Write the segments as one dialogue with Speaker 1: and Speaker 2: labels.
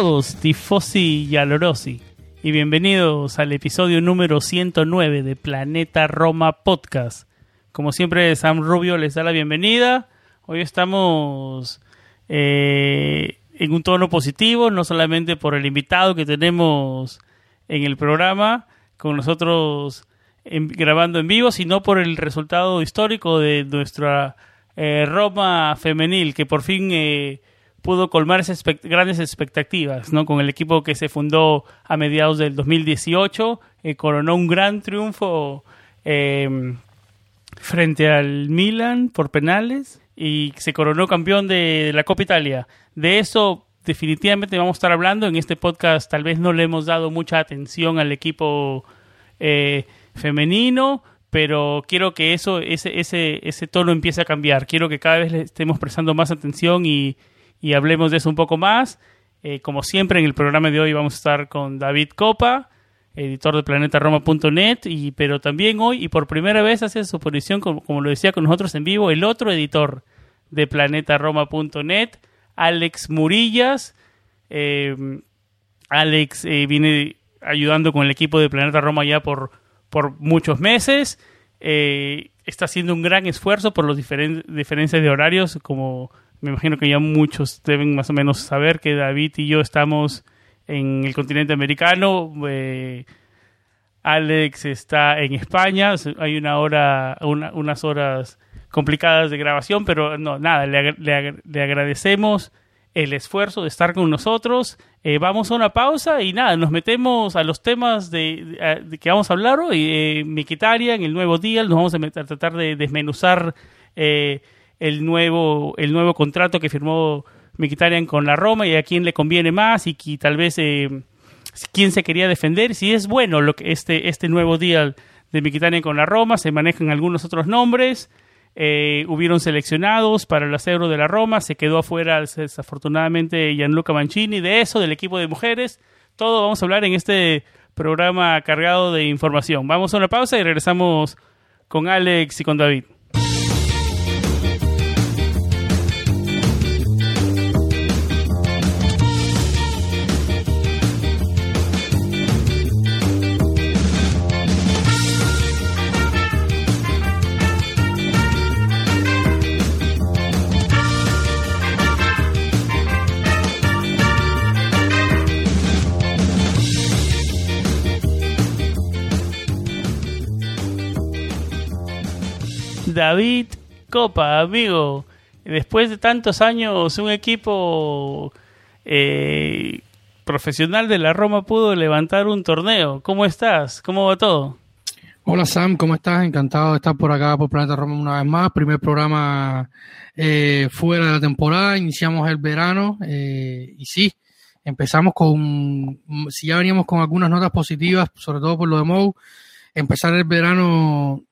Speaker 1: Todos, tifosi y alorosi, y bienvenidos al episodio número 109 de Planeta Roma Podcast. Como siempre, Sam Rubio les da la bienvenida. Hoy estamos eh, en un tono positivo, no solamente por el invitado que tenemos en el programa, con nosotros grabando en vivo, sino por el resultado histórico de nuestra eh, Roma femenil, que por fin... Eh, pudo colmar esas grandes expectativas, ¿no? Con el equipo que se fundó a mediados del 2018, eh, coronó un gran triunfo em, frente al Milan por penales y se coronó campeón de la Copa Italia. De eso definitivamente vamos a estar hablando en este podcast. Tal vez no le hemos dado mucha atención al equipo eh, femenino, pero quiero que eso, ese, ese, ese tono empiece a cambiar. Quiero que cada vez le estemos prestando más atención y, y hablemos de eso un poco más. Eh, como siempre, en el programa de hoy vamos a estar con David Copa, editor de planetaroma.net, y, pero también hoy, y por primera vez hace su posición, como, como, lo decía con nosotros en vivo, el otro editor de planetaroma.net, Alex Murillas. Eh, Alex eh, viene ayudando con el equipo de Planeta Roma ya por, por muchos meses. está haciendo un gran esfuerzo por las diferencias de horarios, como me imagino que ya muchos deben más o menos saber que David y yo estamos en el continente americano. Eh, Alex está en España. Hay una hora, unas horas complicadas de grabación, pero no, nada, le, le, agradecemos el esfuerzo de estar con nosotros. Eh, vamos a una pausa y nada, nos metemos a los temas de, que vamos a hablar hoy. Eh, Miquitaria, en el nuevo día, nos vamos a, a tratar de desmenuzar eh, el nuevo, el nuevo contrato que firmó Mkhitaryan con la Roma y a quién le conviene más y que tal vez eh, quién se quería defender, si es bueno lo que este, este nuevo deal de Mkhitaryan con la Roma, se manejan algunos otros nombres, eh, hubieron seleccionados para el acero de la Roma, se quedó afuera desafortunadamente Gianluca Mancini, de eso, del equipo de mujeres, todo vamos a hablar en este programa cargado de información. Vamos a una pausa y regresamos con Alex y con David. David Copa, amigo. Después de tantos años, un equipo eh, profesional de la Roma pudo levantar un torneo. ¿Cómo estás? ¿Cómo va todo?
Speaker 2: Hola Sam, ¿cómo estás? Encantado de estar por acá por Planeta Roma una vez más. Primer programa eh, fuera de la temporada, iniciamos el verano eh, y sí, empezamos con, si ya veníamos con algunas notas positivas, sobre todo por lo de Mou, empezar el verano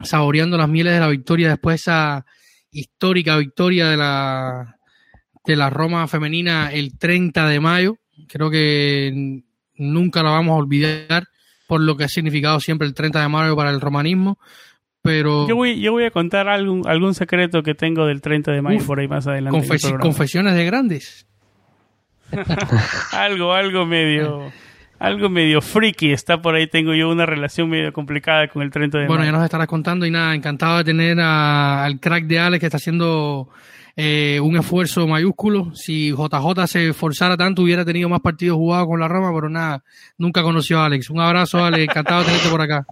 Speaker 2: saboreando las mieles de la victoria después de esa histórica victoria de la, de la Roma femenina el 30 de mayo. Creo que nunca la vamos a olvidar por lo que ha significado siempre el 30 de mayo para el romanismo. Pero...
Speaker 1: Yo voy, yo voy a contar algún, algún secreto que tengo del 30 de mayo por ahí más adelante.
Speaker 2: confesiones de grandes.
Speaker 1: algo, algo medio algo medio friki está por ahí. Tengo yo una relación medio complicada con el 30 de
Speaker 2: Bueno, ya nos estarás contando y nada, encantado de tener al crack de Alex que está haciendo eh, un esfuerzo mayúsculo. Si JJ se esforzara tanto, hubiera tenido más partidos jugados con la Roma, pero nada, nunca conoció a Alex. Un abrazo, Alex, encantado de tenerte por acá.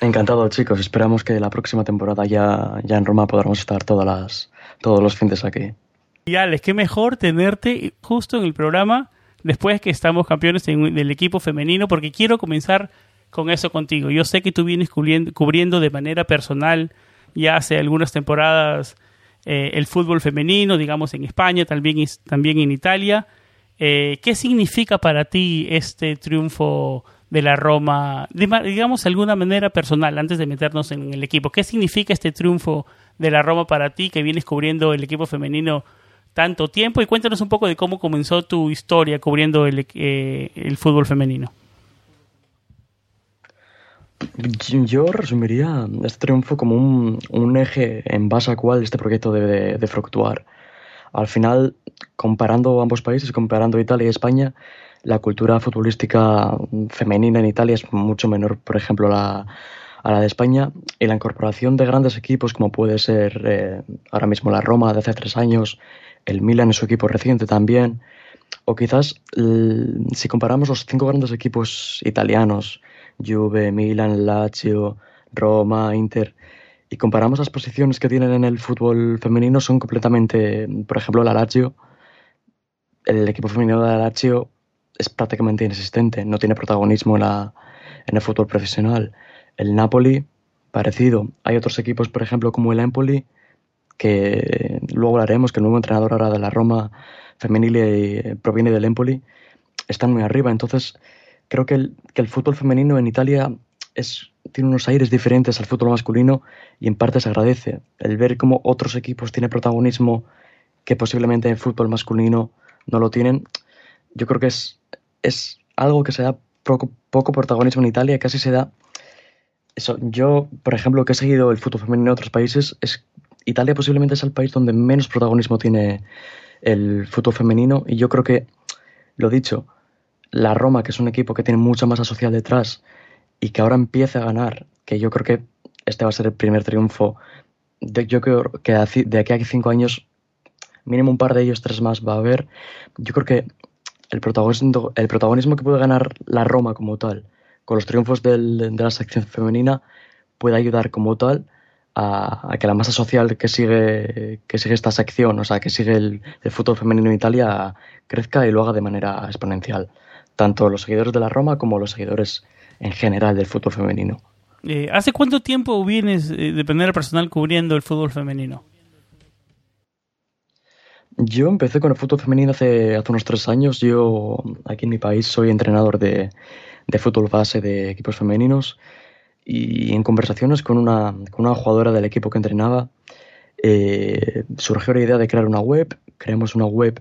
Speaker 3: Encantado, chicos. Esperamos que la próxima temporada ya, ya en Roma podamos estar todas las, todos los fines aquí.
Speaker 1: Y Alex, qué mejor tenerte justo en el programa después que estamos campeones del equipo femenino, porque quiero comenzar con eso contigo. Yo sé que tú vienes cubriendo, de manera personal ya hace algunas temporadas eh, el fútbol femenino, digamos en España, también, también en Italia. Eh, ¿Qué significa para ti este triunfo de la Roma, digamos de alguna manera personal, antes de meternos en el equipo? ¿Qué significa este triunfo de la Roma para ti que vienes cubriendo el equipo femenino tanto tiempo? Y cuéntanos un poco de cómo comenzó tu historia cubriendo el, eh, el fútbol femenino.
Speaker 3: Yo resumiría este triunfo como un, un, eje en base al cual este proyecto debe de, fluctuar. Al final, comparando ambos países, comparando Italia y España, la cultura futbolística femenina en Italia es mucho menor, por ejemplo, la, a la de España, y la incorporación de grandes equipos como puede ser eh, ahora mismo la Roma de hace tres años, el Milan en su equipo reciente también, o quizás si comparamos los cinco grandes equipos italianos, Juve, Milan, Lazio, Roma, Inter, y comparamos las posiciones que tienen en el fútbol femenino, son completamente, por ejemplo, la Lazio, el equipo femenino de la Lazio es prácticamente inexistente, no tiene protagonismo en, en el fútbol profesional. El Napoli, parecido. Hay otros equipos, por ejemplo, como el Empoli, que luego hablaremos, que el nuevo entrenador ahora de la Roma femenil eh, proviene del Empoli, están muy arriba. Entonces, creo que el, que el fútbol femenino en Italia es, tiene unos aires diferentes al fútbol masculino y en parte se agradece. El ver cómo otros equipos tienen protagonismo que posiblemente en fútbol masculino no lo tienen, yo creo que es, es algo que se da poco, poco protagonismo en Italia, casi se da... Eso, yo, por ejemplo, que he seguido el fútbol femenino en otros países, es Italia posiblemente es el país donde menos protagonismo tiene el fútbol femenino. Y yo creo que, lo dicho, la Roma, que es un equipo que tiene mucha masa social detrás y que ahora empieza a ganar, que yo creo que este va a ser el primer triunfo, de, yo creo que de aquí a cinco años, mínimo un par de ellos, tres más va a haber, yo creo que el protagonismo, el protagonismo que puede ganar la Roma como tal, con los triunfos del, de la sección femenina, puede ayudar como tal a, que la masa social que sigue, que sigue esta sección, o sea, que sigue el, el fútbol femenino en Italia, crezca y lo haga de manera exponencial tanto los seguidores de la Roma como los seguidores en general del fútbol femenino.
Speaker 1: Eh, ¿Hace cuánto tiempo vienes eh, de manera personal cubriendo el fútbol femenino?
Speaker 3: Yo empecé con el fútbol femenino hace, hace unos tres años. Yo aquí en mi país soy entrenador de, de fútbol base de equipos femeninos y en conversaciones con una, con una jugadora del equipo que entrenaba eh, surgió la idea de crear una web. Creamos una web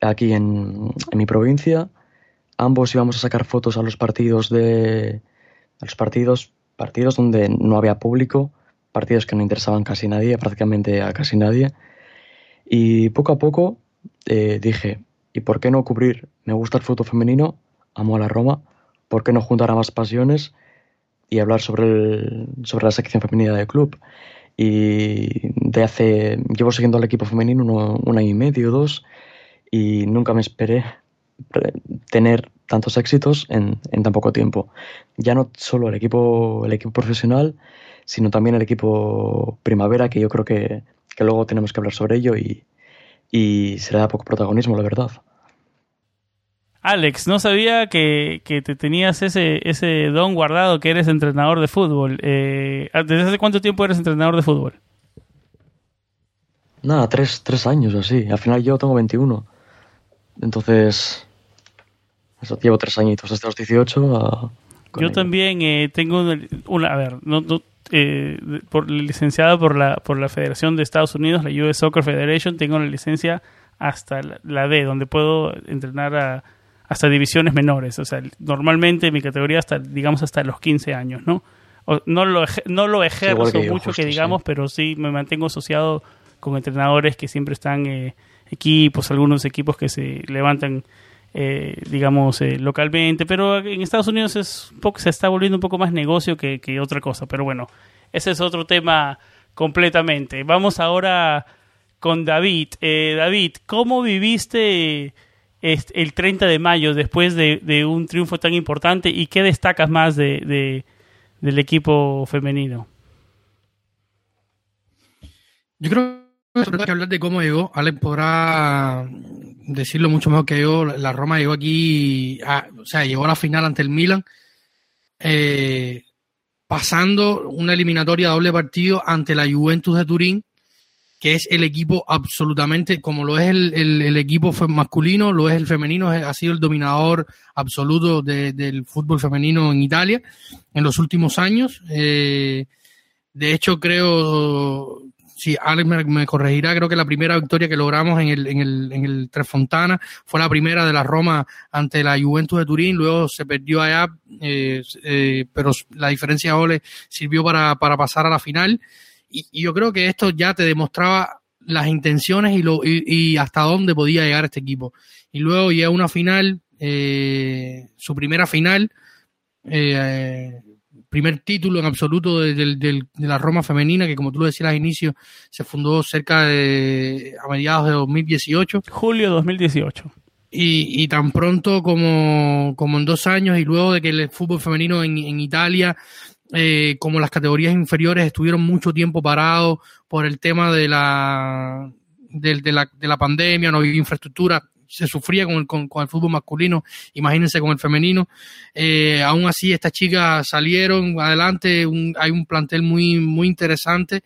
Speaker 3: aquí en, mi provincia. Ambos íbamos a sacar fotos a los partidos de los partidos partidos donde no había público partidos que no interesaban casi nadie prácticamente a casi nadie. Y poco a poco eh, dije y por qué no cubrir me gusta el fútbol femenino amo a la Roma por qué no juntar a más pasiones y hablar sobre el, sobre la sección femenina del club y de hace llevo siguiendo al equipo femenino un año y medio dos y nunca me esperé tener tantos éxitos en, tan poco tiempo. Ya no solo el equipo, el equipo profesional, sino también el equipo primavera, que yo creo que, luego tenemos que hablar sobre ello y, se le da poco protagonismo, la verdad.
Speaker 1: Alex, no sabía que, te tenías ese, ese don guardado que eres entrenador de fútbol. Eh, ¿Desde hace cuánto tiempo eres entrenador de fútbol?
Speaker 3: Nada, tres, tres años así. Al final yo tengo 21. Entonces, eso, llevo tres añitos, desde los 18
Speaker 1: Yo también eh, tengo una, a ver, no, eh, por, licenciado por la, por la Federación de Estados Unidos, la US Soccer Federation, tengo la licencia hasta la, D, donde puedo entrenar a, hasta divisiones menores. O sea, normalmente mi categoría hasta, digamos, hasta los 15 años, ¿no? no lo, no lo ejerzo mucho que digamos, pero sí me mantengo asociado con entrenadores que siempre están eh, equipos, algunos equipos que se levantan, eh, digamos, eh, localmente, pero en Estados Unidos es poco, se está volviendo un poco más negocio que, otra cosa, pero bueno, ese es otro tema completamente. Vamos ahora con David. Eh, David, ¿cómo viviste el 30 de mayo después de, un triunfo tan importante y qué destacas más de, del equipo femenino?
Speaker 2: Yo creo que hablar de cómo llegó. Allen podrá decirlo mucho mejor que yo, la Roma llegó aquí, o sea, llegó a la final ante el Milan, eh, pasando una eliminatoria doble partido ante la Juventus de Turín, que es el equipo absolutamente, como lo es el, equipo masculino, lo es el femenino, ha sido el dominador absoluto del fútbol femenino en Italia en los últimos años. Eh, de hecho, creo, si Alex me, corregirá, creo que la primera victoria que logramos en el, en el, en el Tres Fontana fue la primera de la Roma ante la Juventus de Turín, luego se perdió allá, eh, eh, pero la diferencia de goles sirvió para, para pasar a la final y, yo creo que esto ya te demostraba las intenciones y, lo, y, hasta dónde podía llegar este equipo. Y luego llega una final, eh, su primera final, eh, primer título en absoluto de, la Roma femenina, que como tú lo decías al inicio, se fundó cerca de a mediados de 2018.
Speaker 1: Julio 2018.
Speaker 2: Y, y tan pronto como, como en dos años y luego de que el fútbol femenino en, en Italia eh, como las categorías inferiores estuvieron mucho tiempo parados por el tema de la, de, la, de la pandemia, no había infraestructura, se sufría con el, con, el fútbol masculino, imagínense con el femenino. Eh, aún así, estas chicas salieron adelante, hay un plantel muy, muy interesante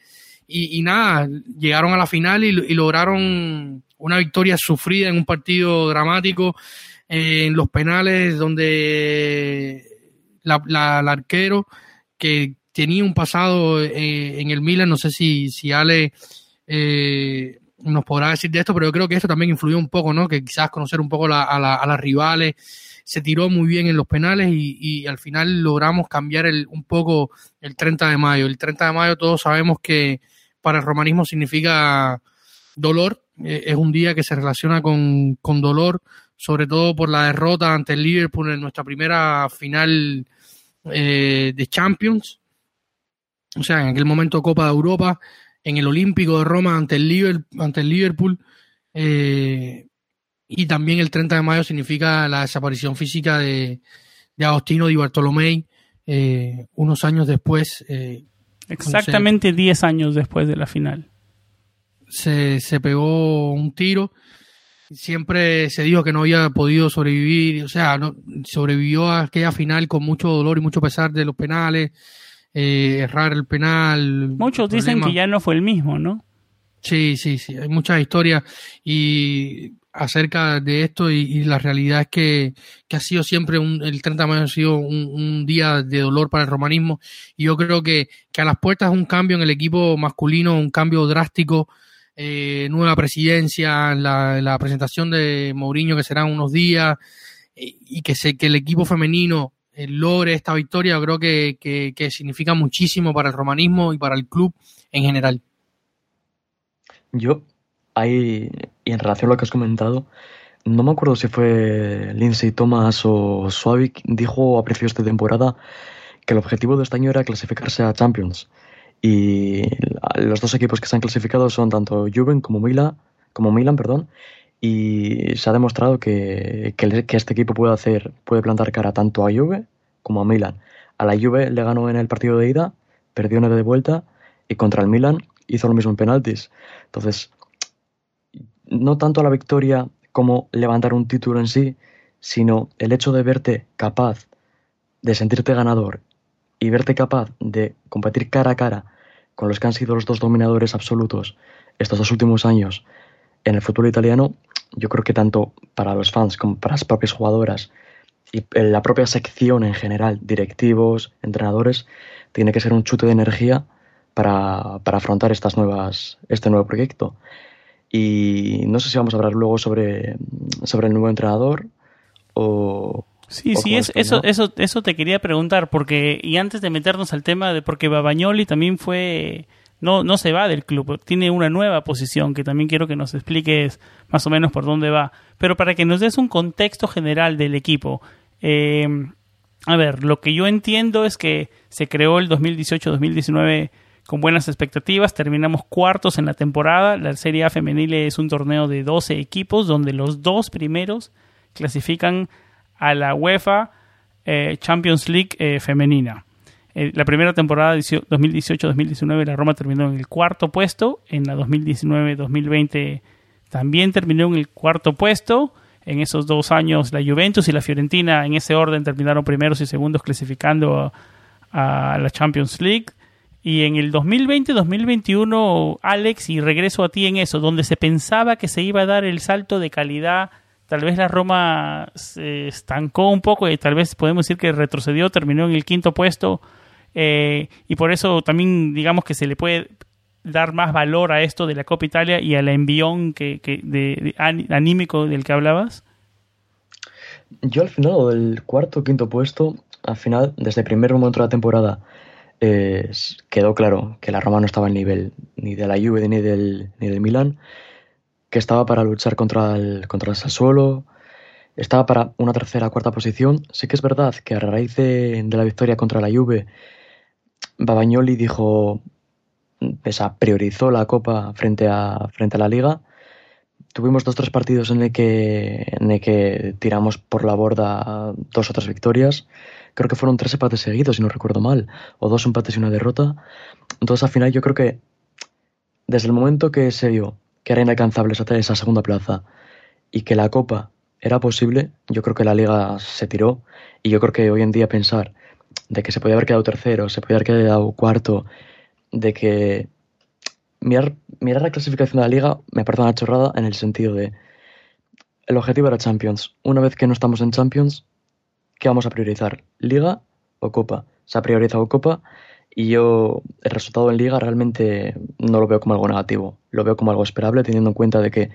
Speaker 2: y, nada, llegaron a la final y, lograron una victoria sufrida en un partido dramático eh, en los penales donde la, la, arquero que tenía un pasado eh, en el Milan, no sé si, si Ale eh, nos podrá decir de esto, pero yo creo que esto también influyó un poco, ¿no? Que quizás conocer un poco a, las rivales, se tiró muy bien en los penales y, al final logramos cambiar el, un poco el 30 de mayo. El 30 de mayo todos sabemos que para el romanismo significa dolor, eh, es un día que se relaciona con, con dolor, sobre todo por la derrota ante el Liverpool en nuestra primera final eh, de Champions, o sea, en aquel momento Copa de Europa, en el Olímpico de Roma ante el Liverpool, ante el Liverpool eh, y también el 30 de mayo significa la desaparición física de, de Agostino Di Bartolomei eh, unos años después.
Speaker 1: Exactamente 10 años después de la final.
Speaker 2: Se, se pegó un tiro siempre se dijo que no había podido sobrevivir, o sea, no, sobrevivió a aquella final con mucho dolor y mucho pesar de los penales, eh, errar el penal.
Speaker 1: Muchos dicen que ya no fue el mismo, ¿no?
Speaker 2: Sí, sí, sí, hay muchas historias y acerca de esto y, la realidad es que, que, ha sido siempre un, el 30 de mayo ha sido un, un, día de dolor para el romanismo y yo creo que, que a las puertas un cambio en el equipo masculino, un cambio drástico eh, nueva presidencia, la, presentación de Mourinho que será unos días y que, se, que el equipo femenino eh, logre esta victoria, yo creo que, que, significa muchísimo para el romanismo y para el club en general.
Speaker 3: Yo, ahí, y en relación a lo que has comentado, no me acuerdo si fue Lindsay Thomas o Suavik, dijo a principios de temporada que el objetivo de este año era clasificarse a Champions. Y los dos equipos que se han clasificado son tanto Juven como Milan, como Milan, perdón, y se ha demostrado que, que, este equipo puede hacer, puede plantar cara tanto a Juve como a Milan. A la Juve le ganó en el partido de ida, perdió nueve de vuelta, y contra el Milan hizo lo mismo en penaltis. Entonces, no tanto la victoria como levantar un título en sí, sino el hecho de verte capaz de sentirte ganador y verte capaz de competir cara a cara con los que han sido los dos dominadores absolutos estos dos últimos años en el fútbol italiano, yo creo que tanto para los fans como para las propias jugadoras y la propia sección en general, directivos, entrenadores, tiene que ser un chute de energía para, para afrontar estas nuevas, este nuevo proyecto. Y no sé si vamos a hablar luego sobre, sobre el nuevo entrenador o,
Speaker 1: Sí, sí, es, eso, eso, eso te quería preguntar, porque, y antes de meternos al tema de, porque Babañoli también fue, no, no se va del club, tiene una nueva posición que también quiero que nos expliques más o menos por dónde va, pero para que nos des un contexto general del equipo. Eh, a ver, lo que yo entiendo es que se creó el 2018-2019 con buenas expectativas, terminamos cuartos en la temporada, la Serie A femenil es un torneo de 12 equipos donde los dos primeros clasifican a la UEFA eh, Champions League eh, femenina. Eh, la primera temporada 2018-2019 la Roma terminó en el cuarto puesto, en la 2019-2020 también terminó en el cuarto puesto. En esos dos años la Juventus y la Fiorentina en ese orden terminaron primeros y segundos clasificando a, a la Champions League. Y en el 2020-2021, Alex, y regreso a ti en eso, donde se pensaba que se iba a dar el salto de calidad, tal vez la Roma se estancó un poco y tal vez podemos decir que retrocedió, terminó en el quinto puesto. Eh, y por eso también digamos que se le puede dar más valor a esto de la Copa Italia y al envión que, de, anímico del que hablabas?
Speaker 3: Yo al final del cuarto quinto puesto, al final, desde el primer momento de la temporada, eh, quedó claro que la Roma no estaba al nivel ni de la Juve ni del, ni del Milan, que estaba para luchar contra el, contra el estaba para una tercera o cuarta posición. Sí que es verdad que a raíz de, de la victoria contra la Juve, Babagnoli dijo, priorizó la Copa frente a, frente a la Liga. Tuvimos dos o tres partidos en el, que, en el que tiramos por la borda dos o tres victorias. Creo que fueron tres empates seguidos, si no recuerdo mal, o dos empates y una derrota. Entonces, al final, yo creo que desde el momento que se vio que era inalcanzable esa, esa segunda plaza y que la Copa era posible, yo creo que la Liga se tiró. Y yo creo que hoy en día pensar de que se podía haber quedado tercero, se podía haber quedado cuarto, de que mirar, mirar la clasificación de la liga me parece una chorrada en el sentido de el objetivo era Champions. Una vez que no estamos en Champions, ¿qué vamos a priorizar? ¿Liga o Copa? Se ha priorizado Copa y yo el resultado en Liga realmente no lo veo como algo negativo. Lo veo como algo esperable teniendo en cuenta de que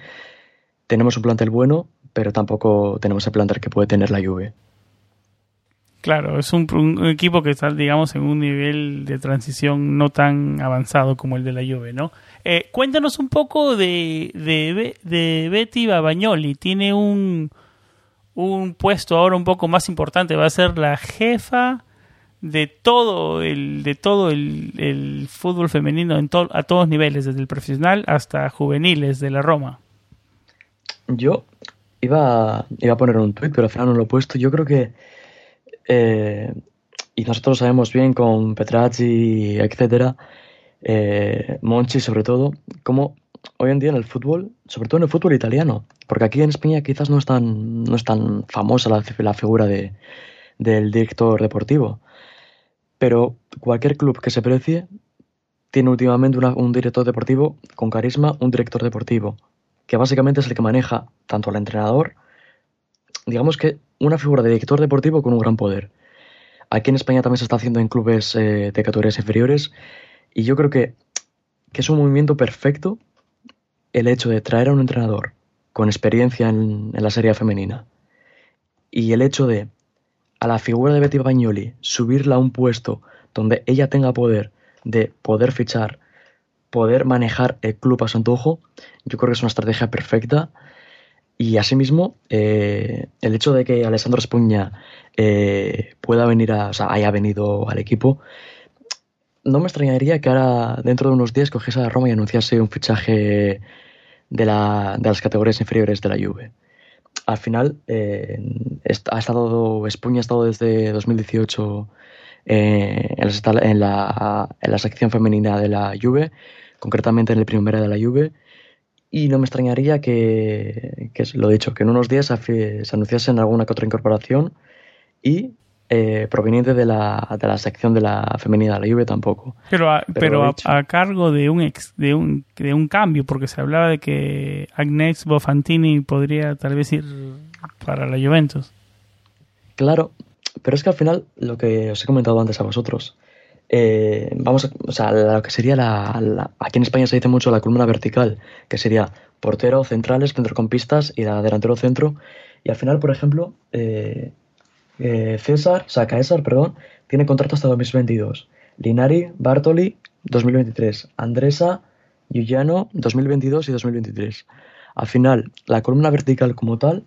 Speaker 3: tenemos un plantel bueno, pero tampoco tenemos el plantel que puede tener la Juve.
Speaker 1: Claro, es un, equipo que está, digamos, en un nivel de transición no tan avanzado como el de la Juve, ¿no? Eh, cuéntanos un poco de, de, de Betty Babagnoli. Tiene un, un puesto ahora un poco más importante. Va a ser la jefa de todo el, de todo el, el fútbol femenino en a todos niveles, desde el profesional hasta juveniles de la Roma.
Speaker 3: Yo iba, iba a poner un tuit, pero al final no lo he puesto. Yo creo que eh, y nosotros sabemos bien con Petracci, etcétera, eh, Monchi sobre todo, cómo hoy en día en el fútbol, sobre todo en el fútbol italiano, porque aquí en España quizás no es tan, no es tan famosa la, la figura de, del director deportivo, pero cualquier club que se precie tiene últimamente un director deportivo con carisma, un director deportivo, que básicamente es el que maneja tanto al entrenador, digamos que una figura de director deportivo con un gran poder. Aquí en España también se está haciendo en clubes eh, de categorías inferiores y yo creo que, que, es un movimiento perfecto el hecho de traer a un entrenador con experiencia en, la serie femenina y el hecho de a la figura de Betty Bagnoli subirla a un puesto donde ella tenga poder de poder fichar, poder manejar el club a su antojo, yo creo que es una estrategia perfecta y asimismo, eh, el hecho de que Alessandro Espuña eh, pueda venir a, o sea, haya venido al equipo, no me extrañaría que ahora, dentro de unos días, cogiese a Roma y anunciase un fichaje de, la, de las categorías inferiores de la Juve. Al final, eh, ha estado, Espuña ha estado desde 2018 en, la, en la sección femenina de la Juve, concretamente en el primera de la Juve. Y no me extrañaría que, que lo dicho, que en unos días se, anunciase alguna que otra incorporación y eh, proveniente de la, de la sección de la femenina de la Juve tampoco.
Speaker 1: Pero a, pero, a, cargo de un, ex, de, un, de un cambio, porque se hablaba de que Agnes Bofantini podría tal vez ir para la Juventus.
Speaker 3: Claro, pero es que al final, lo que os he comentado antes a vosotros, eh, vamos a, o sea, lo que sería la, Aquí en España se dice mucho la columna vertical, que sería portero, centrales, centrocampistas y la delantero centro. Y al final, por ejemplo, eh, eh, César, o sea, Caesar, perdón, tiene contrato hasta 2022. Linari, Bartoli, 2023. Andresa, Giuliano, 2022 y 2023. Al final, la columna vertical como tal,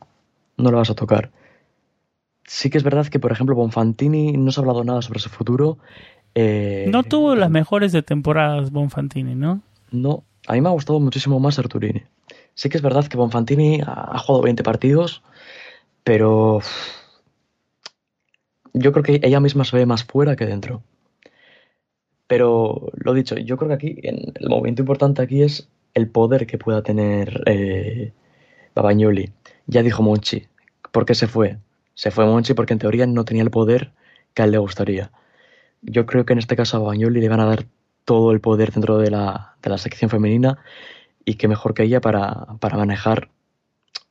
Speaker 3: no la vas a tocar. Sí que es verdad que, por ejemplo, Bonfantini no se ha hablado nada sobre su futuro
Speaker 1: eh, no tuvo las mejores de temporadas Bonfantini, ¿no?
Speaker 3: No, a mí me ha gustado muchísimo más Arturini. Sí que es verdad que Bonfantini ha, jugado 20 partidos, pero yo creo que ella misma se ve más fuera que dentro. Pero lo dicho, yo creo que aquí el momento importante aquí es el poder que pueda tener eh, Babagnoli. Ya dijo Monchi. ¿Por qué se fue? Se fue Monchi porque en teoría no tenía el poder que a él le gustaría. Yo creo que en este caso a Babagnoli le van a dar todo el poder dentro de la, de la sección femenina y que mejor que ella para, para manejar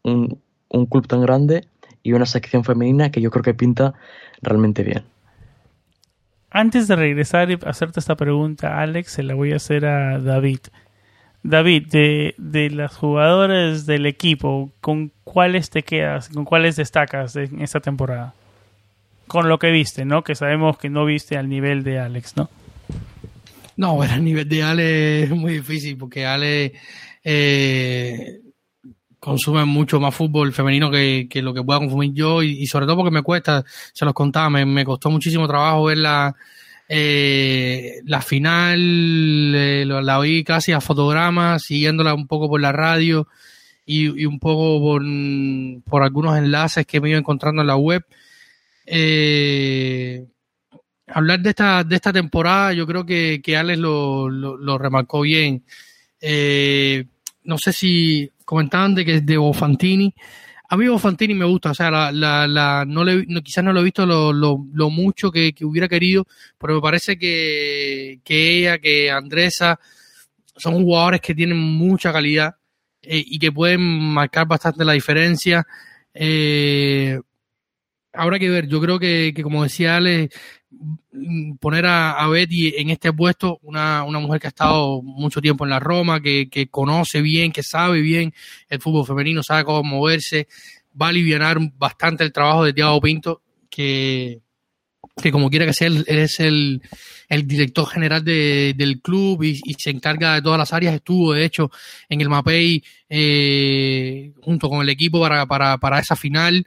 Speaker 3: un, un club tan grande y una sección femenina que yo creo que pinta realmente bien.
Speaker 1: Antes de regresar y hacerte esta pregunta, Alex, se la voy a hacer a David. David, de, de las jugadoras del equipo, ¿con cuáles te quedas? ¿Con cuáles destacas en esta temporada? Con lo que viste, ¿no? Que sabemos que no viste al nivel de Alex, ¿no?
Speaker 2: No, ver al nivel de Ale es muy difícil porque Ale eh, consume mucho más fútbol femenino que, que, lo que pueda consumir yo y, sobre todo porque me cuesta, se los contaba, me, me costó muchísimo trabajo ver la, eh, la final, eh, la oí casi a fotogramas, siguiéndola un poco por la radio y, y un poco por, por, algunos enlaces que me iba encontrando en la web. Eh, hablar de esta, de esta temporada, yo creo que, que Alex lo, lo, lo remarcó bien. Eh, no sé si comentaban de que de Bofantini. A mí Bofantini me gusta, o sea, la, la, la no le, quizás no lo he visto lo, lo, lo mucho que, que, hubiera querido, pero me parece que, que ella, que Andresa, son jugadores que tienen mucha calidad eh, y que pueden marcar bastante la diferencia. Eh, habrá que ver, yo creo que, como decía Ale, poner a, Betty en este puesto, una, mujer que ha estado mucho tiempo en la Roma, que, conoce bien, que sabe bien el fútbol femenino, sabe cómo moverse, va a aliviar bastante el trabajo de Thiago Pinto, que, que como quiera que sea, es el, director general de, del club y, y, se encarga de todas las áreas. Estuvo, de hecho, en el MAPEI eh, junto con el equipo para, para, para esa final.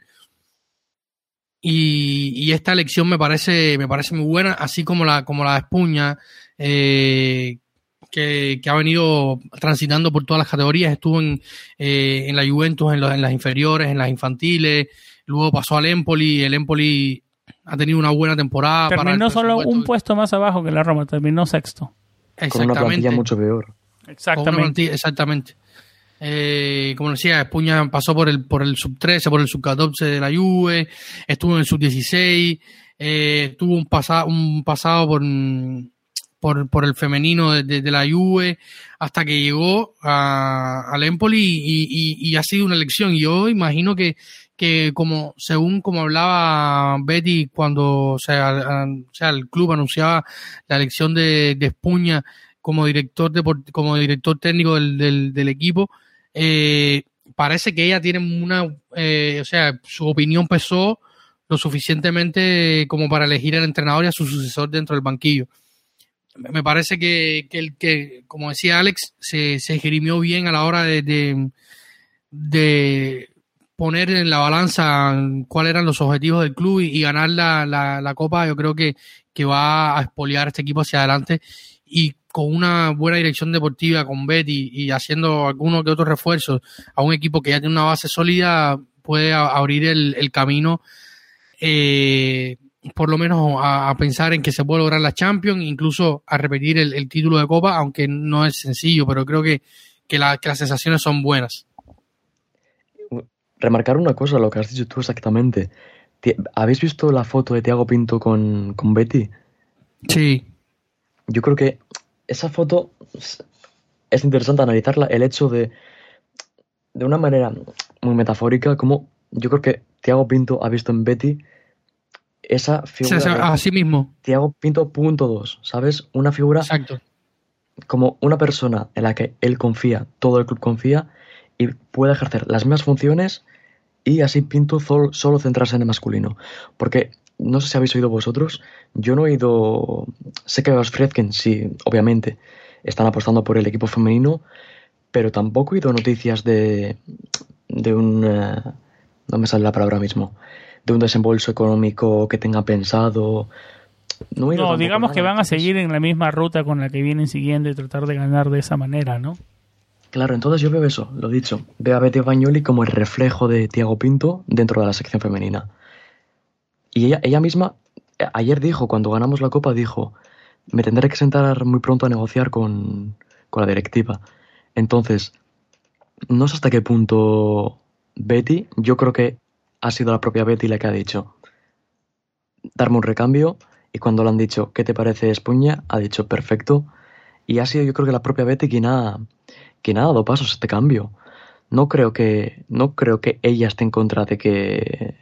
Speaker 2: Y, y, esta elección me parece, me parece muy buena, así como la, como la de Espuña, eh, que, que, ha venido transitando por todas las categorías, estuvo en, eh, en la Juventus, en, los, en, las inferiores, en las infantiles, luego pasó al Empoli, el Empoli ha tenido una buena temporada.
Speaker 1: Terminó solo un puesto más abajo que la Roma, terminó sexto.
Speaker 3: Exactamente. Con una plantilla mucho peor.
Speaker 1: Exactamente.
Speaker 2: Plantilla, exactamente. Eh, como decía, Espuña pasó por el, por el sub 13, por el sub 14 de la Juve, estuvo en el sub 16, eh, tuvo un, pasa, un pasado por, por, por el femenino de, la Juve, hasta que llegó a, al Empoli y, ha sido una elección. Yo imagino que, que como, según como hablaba Betty cuando o sea, o sea, el club anunciaba la elección de, de Espuña como director de, como director técnico del, del equipo, eh, parece que ella tiene una, eh, o sea, su opinión pesó lo suficientemente como para elegir al entrenador y a su sucesor dentro del banquillo. Me parece que, que, el, que como decía Alex, se, se esgrimió bien a la hora de, de, poner en la balanza cuáles eran los objetivos del club y, ganar la, la, la, Copa. Yo creo que, que va a expoliar este equipo hacia adelante y con una buena dirección deportiva, con Betty y haciendo algunos que otros refuerzos a un equipo que ya tiene una base sólida, puede abrir el, el camino, eh, por lo menos a, a, pensar en que se puede lograr la Champions, incluso a repetir el, el título de Copa, aunque no es sencillo, pero creo que, que, la, que las sensaciones son buenas.
Speaker 3: Remarcar una cosa, lo que has dicho tú exactamente. ¿Habéis visto la foto de Tiago Pinto con, con Betty?
Speaker 2: Sí.
Speaker 3: Yo creo que esa foto es interesante analizarla, el hecho de, de una manera muy metafórica, como yo creo que Tiago Pinto ha visto en Betty esa figura.
Speaker 2: O sea, así mismo.
Speaker 3: Tiago Pinto punto dos, ¿sabes? Una figura
Speaker 2: Exacto.
Speaker 3: como una persona en la que él confía, todo el club confía, y puede ejercer las mismas funciones y así Pinto solo, solo centrarse en el masculino. Porque no sé si habéis oído vosotros, yo no he oído, sé que los Friedkin sí, obviamente, están apostando por el equipo femenino, pero tampoco he oído noticias de, de un, uh, no me sale la palabra mismo, de un desembolso económico que tenga pensado.
Speaker 1: No, no digamos que van a seguir en la misma ruta con la que vienen siguiendo y tratar de ganar de esa manera, ¿no?
Speaker 3: Claro, entonces yo veo eso, lo dicho. Veo a Betty Bagnoli como el reflejo de Tiago Pinto dentro de la sección femenina. Y ella, ella misma, ayer dijo, cuando ganamos la Copa, dijo, me tendré que sentar muy pronto a negociar con, con la directiva. Entonces, no sé hasta qué punto Betty, yo creo que ha sido la propia Betty la que ha dicho darme un recambio y cuando le han dicho ¿qué te parece Espuña? ha dicho perfecto y ha sido yo creo que la propia Betty quien ha, quien ha dado pasos a este cambio. No creo que no creo que ella esté en contra de que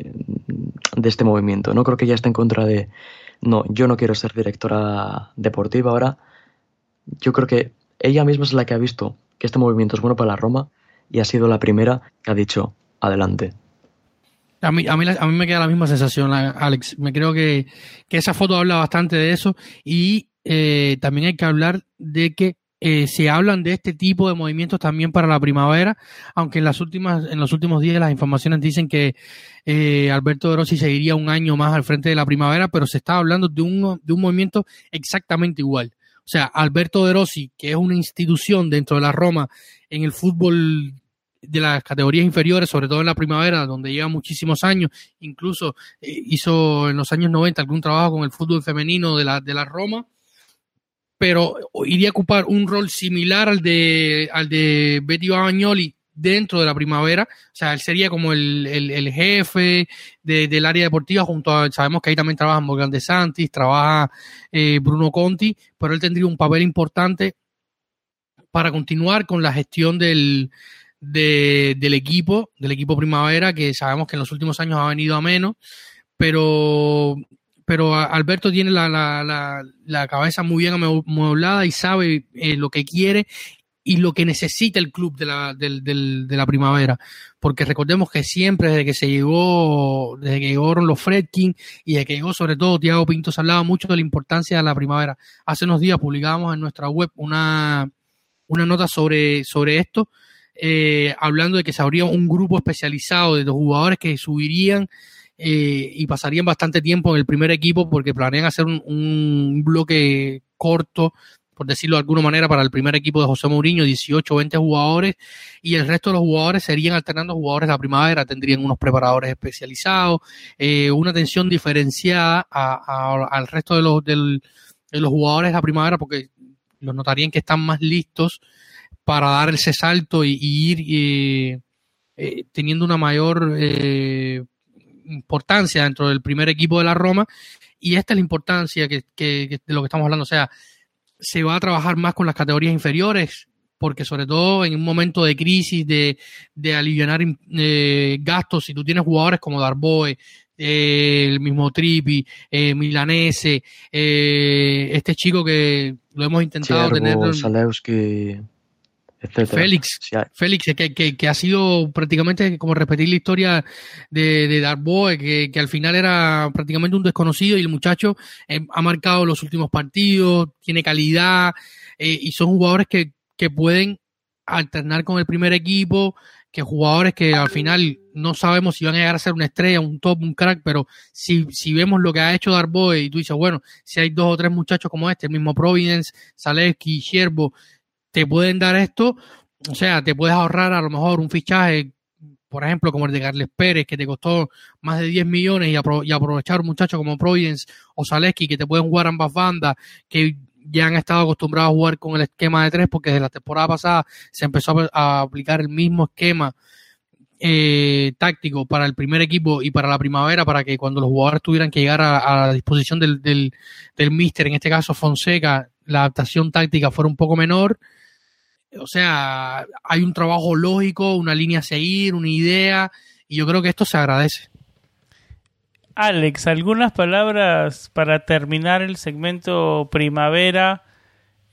Speaker 3: de este movimiento. No creo que ella esté en contra de no, yo no quiero ser directora deportiva ahora. Yo creo que ella misma es la que ha visto que este movimiento es bueno para la Roma y ha sido la primera que ha dicho adelante.
Speaker 2: A mí, a, mí, a mí me queda la misma sensación, Alex. Me creo que, esa foto habla bastante de eso y eh, también hay que hablar de que eh, se hablan de este tipo de movimientos también para la primavera, aunque en las últimas, en los últimos días las informaciones dicen que eh, Alberto de Rossi seguiría un año más al frente de la primavera, pero se está hablando de un, de un movimiento exactamente igual. O sea, Alberto de Rossi, que es una institución dentro de la Roma en el fútbol de las categorías inferiores, sobre todo en la primavera, donde lleva muchísimos años, incluso eh, hizo en los años 90 algún trabajo con el fútbol femenino de la, de la Roma, pero iría a ocupar un rol similar al de, al de Betty Bagnoli dentro de la primavera, o sea, él sería como el, el, jefe del área deportiva junto a, sabemos que ahí también trabaja Morgan De Santis, trabaja eh, Bruno Conti, pero él tendría un papel importante para continuar con la gestión del, del equipo, del equipo primavera, que sabemos que en los últimos años ha venido a menos, pero, pero Alberto tiene la, la, la, cabeza muy bien amueblada y sabe eh, lo que quiere y lo que necesita el club de la, de la primavera. Porque recordemos que siempre desde que se llegó, desde que llegaron los Fredkin y desde que llegó sobre todo Tiago Pinto, se hablaba mucho de la importancia de la primavera. Hace unos días publicábamos en nuestra web una, una nota sobre, sobre esto eh, hablando de que se habría un grupo especializado de dos jugadores que subirían eh, y pasarían bastante tiempo en el primer equipo porque planean hacer un, bloque corto, por decirlo de alguna manera, para el primer equipo de José Mourinho, 18 o 20 jugadores, y el resto de los jugadores serían alternando jugadores de la primavera, tendrían unos preparadores especializados, eh, una atención diferenciada al resto de los, de los jugadores de la primavera porque los notarían que están más listos para dar ese salto y, ir eh, eh, teniendo una mayor eh, importancia dentro del primer equipo de la Roma. Y esta es la importancia que, de lo que estamos hablando. O sea, se va a trabajar más con las categorías inferiores, porque sobre todo en un momento de crisis, de, de aliviar gastos, si tú tienes jugadores como Darboe, el mismo Tripi, Milanese, este chico que lo hemos intentado tener. Félix, Félix que, que, ha sido prácticamente como repetir la historia de, de Darboe, que, que, al final era prácticamente un desconocido y el muchacho eh, ha marcado los últimos partidos, tiene calidad eh, y son jugadores que, que pueden alternar con el primer equipo, que jugadores que al final no sabemos si van a llegar a ser una estrella, un top, un crack, pero si, si vemos lo que ha hecho Darboe y tú dices, bueno, si hay dos o tres muchachos como este, el mismo Providence, Zaleski, Sherbo, te pueden dar esto, o sea, te puedes ahorrar a lo mejor un fichaje, por ejemplo, como el de Carles Pérez, que te costó más de 10 millones y, aprovechar un muchacho como Providence o Zaleski, que te pueden jugar ambas bandas, que ya han estado acostumbrados a jugar con el esquema de tres, porque desde la temporada pasada se empezó a, aplicar el mismo esquema eh, táctico para el primer equipo y para la primavera, para que cuando los jugadores tuvieran que llegar a, la disposición del, del, del míster, en este caso Fonseca, la adaptación táctica fuera un poco menor o sea, hay un trabajo lógico, una línea a seguir, una idea, y yo creo que esto se agradece.
Speaker 1: Alex, algunas palabras para terminar el segmento primavera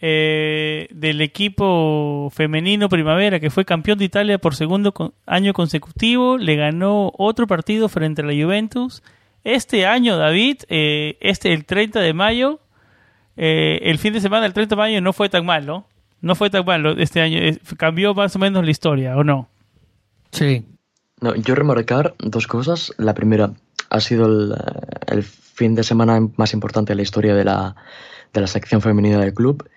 Speaker 1: eh, del equipo femenino primavera que fue campeón de Italia por segundo año consecutivo, le ganó otro partido frente a la Juventus. Este año, David, eh, este el 30 de mayo, eh, el fin de semana del 30 de mayo no fue tan mal, ¿no? fue tan malo este año. Cambió más o menos la historia, ¿o no?
Speaker 2: Sí.
Speaker 3: No, yo remarcar dos cosas. La primera ha sido el, fin de semana más importante de la historia de la, de la sección femenina del club.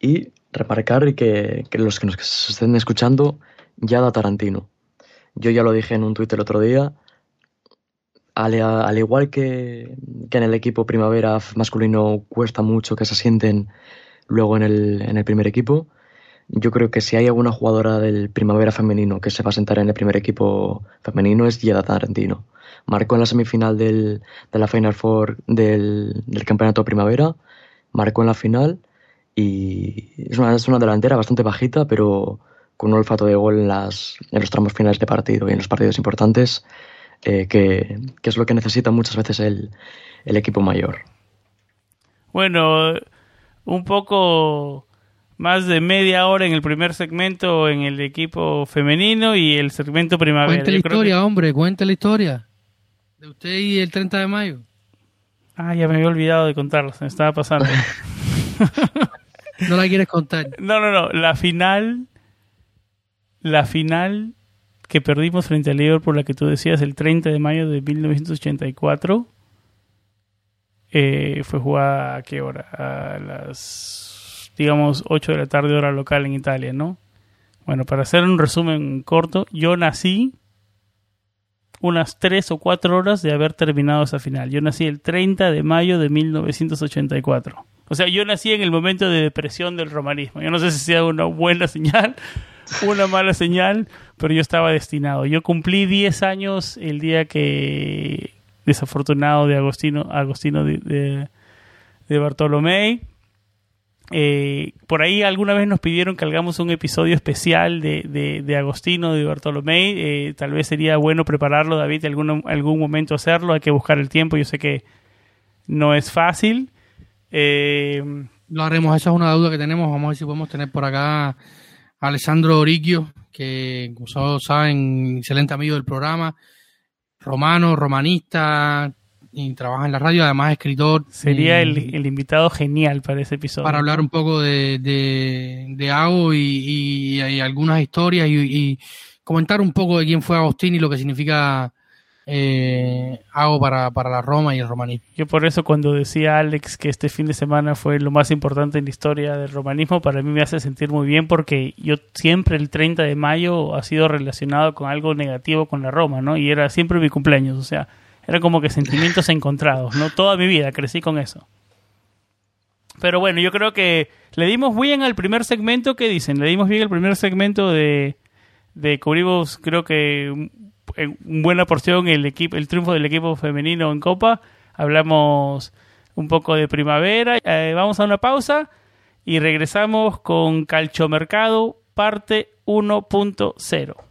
Speaker 3: Y remarcar que, que los que nos estén escuchando ya da Tarantino. Yo ya lo dije en un tuit el otro día. Al, al, igual que, que, en el equipo primavera masculino cuesta mucho que se sienten luego en el, en el primer equipo, yo creo que si hay alguna jugadora del primavera femenino que se va a sentar en el primer equipo femenino es Yeda Tarantino. Marcó en la semifinal del, de la Final Four del, del campeonato primavera, marcó en la final y es una, es una delantera bastante bajita, pero con un olfato de gol en, las, en los tramos finales de partido y en los partidos importantes, eh, que, que, es lo que necesita muchas veces el, el equipo mayor.
Speaker 1: Bueno, un poco más de media hora en el primer segmento en el equipo femenino y el segmento primavera.
Speaker 2: Cuente la historia, que... hombre, cuente la historia de usted y el 30 de mayo.
Speaker 1: Ah, ya me había olvidado de contarlo, se me estaba pasando.
Speaker 2: no la quieres contar.
Speaker 1: No, no, no, la final, la final que perdimos frente al Liverpool, la que tú decías, el 30 de mayo de 1984, eh, fue jugada a qué hora? A las, digamos, 8 de la tarde hora local en Italia, ¿no? Bueno, para hacer un resumen corto, yo nací unas 3 o 4 horas de haber terminado esa final. Yo nací el 30 de mayo de 1984. O sea, yo nací en el momento de depresión del romanismo. Yo no sé si sea una buena señal, una mala señal, pero yo estaba destinado. Yo cumplí 10 años el día que desafortunado de Agostino, Agostino de, de, de Bartolomé. Eh, por ahí alguna vez nos pidieron que hagamos un episodio especial de, de, de Agostino de Bartolomé. Eh, tal vez sería bueno prepararlo, David, algún, algún momento hacerlo. Hay que buscar el tiempo. Yo sé que no es fácil. Eh,
Speaker 2: Lo haremos, esa es una duda que tenemos. Vamos a ver si podemos tener por acá a Alessandro Oriquio, que como saben, excelente amigo del programa, romano, romanista, y trabaja en la radio, además escritor.
Speaker 1: Sería el, el, invitado genial para ese episodio.
Speaker 2: Para hablar un poco de, de, de Ago y, y, y, algunas historias y, comentar un poco de quién fue Agostín y lo que significa eh, Ago para, para la Roma y el romanismo.
Speaker 1: Yo por eso cuando decía Alex que este fin de semana fue lo más importante en la historia del romanismo, para mí me hace sentir muy bien porque yo siempre el 30 de mayo ha sido relacionado con algo negativo con la Roma, ¿no? Y era siempre mi cumpleaños, o sea, era como que sentimientos encontrados, ¿no? Toda mi vida crecí con eso. Pero bueno, yo creo que le dimos bien al primer segmento, ¿qué dicen? Le dimos bien al primer segmento de, de cubrimos, creo que en buena porción el equipo, el triunfo del equipo femenino en Copa. Hablamos un poco de primavera. Eh, vamos a una pausa y regresamos con Calchomercado parte 1.0.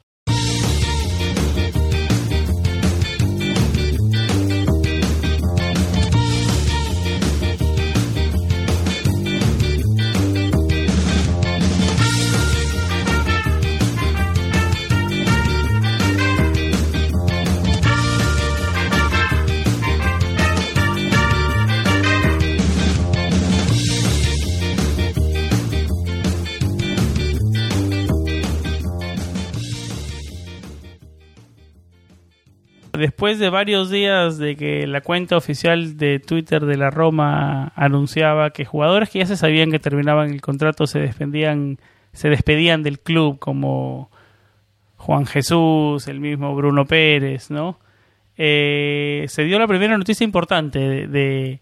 Speaker 1: después de varios días de que la cuenta oficial de Twitter de la Roma anunciaba que jugadores que ya se sabían que terminaban el contrato se despedían, se despedían del club como Juan Jesús, el mismo Bruno Pérez, ¿no? Eh, se dio la primera noticia importante de, de,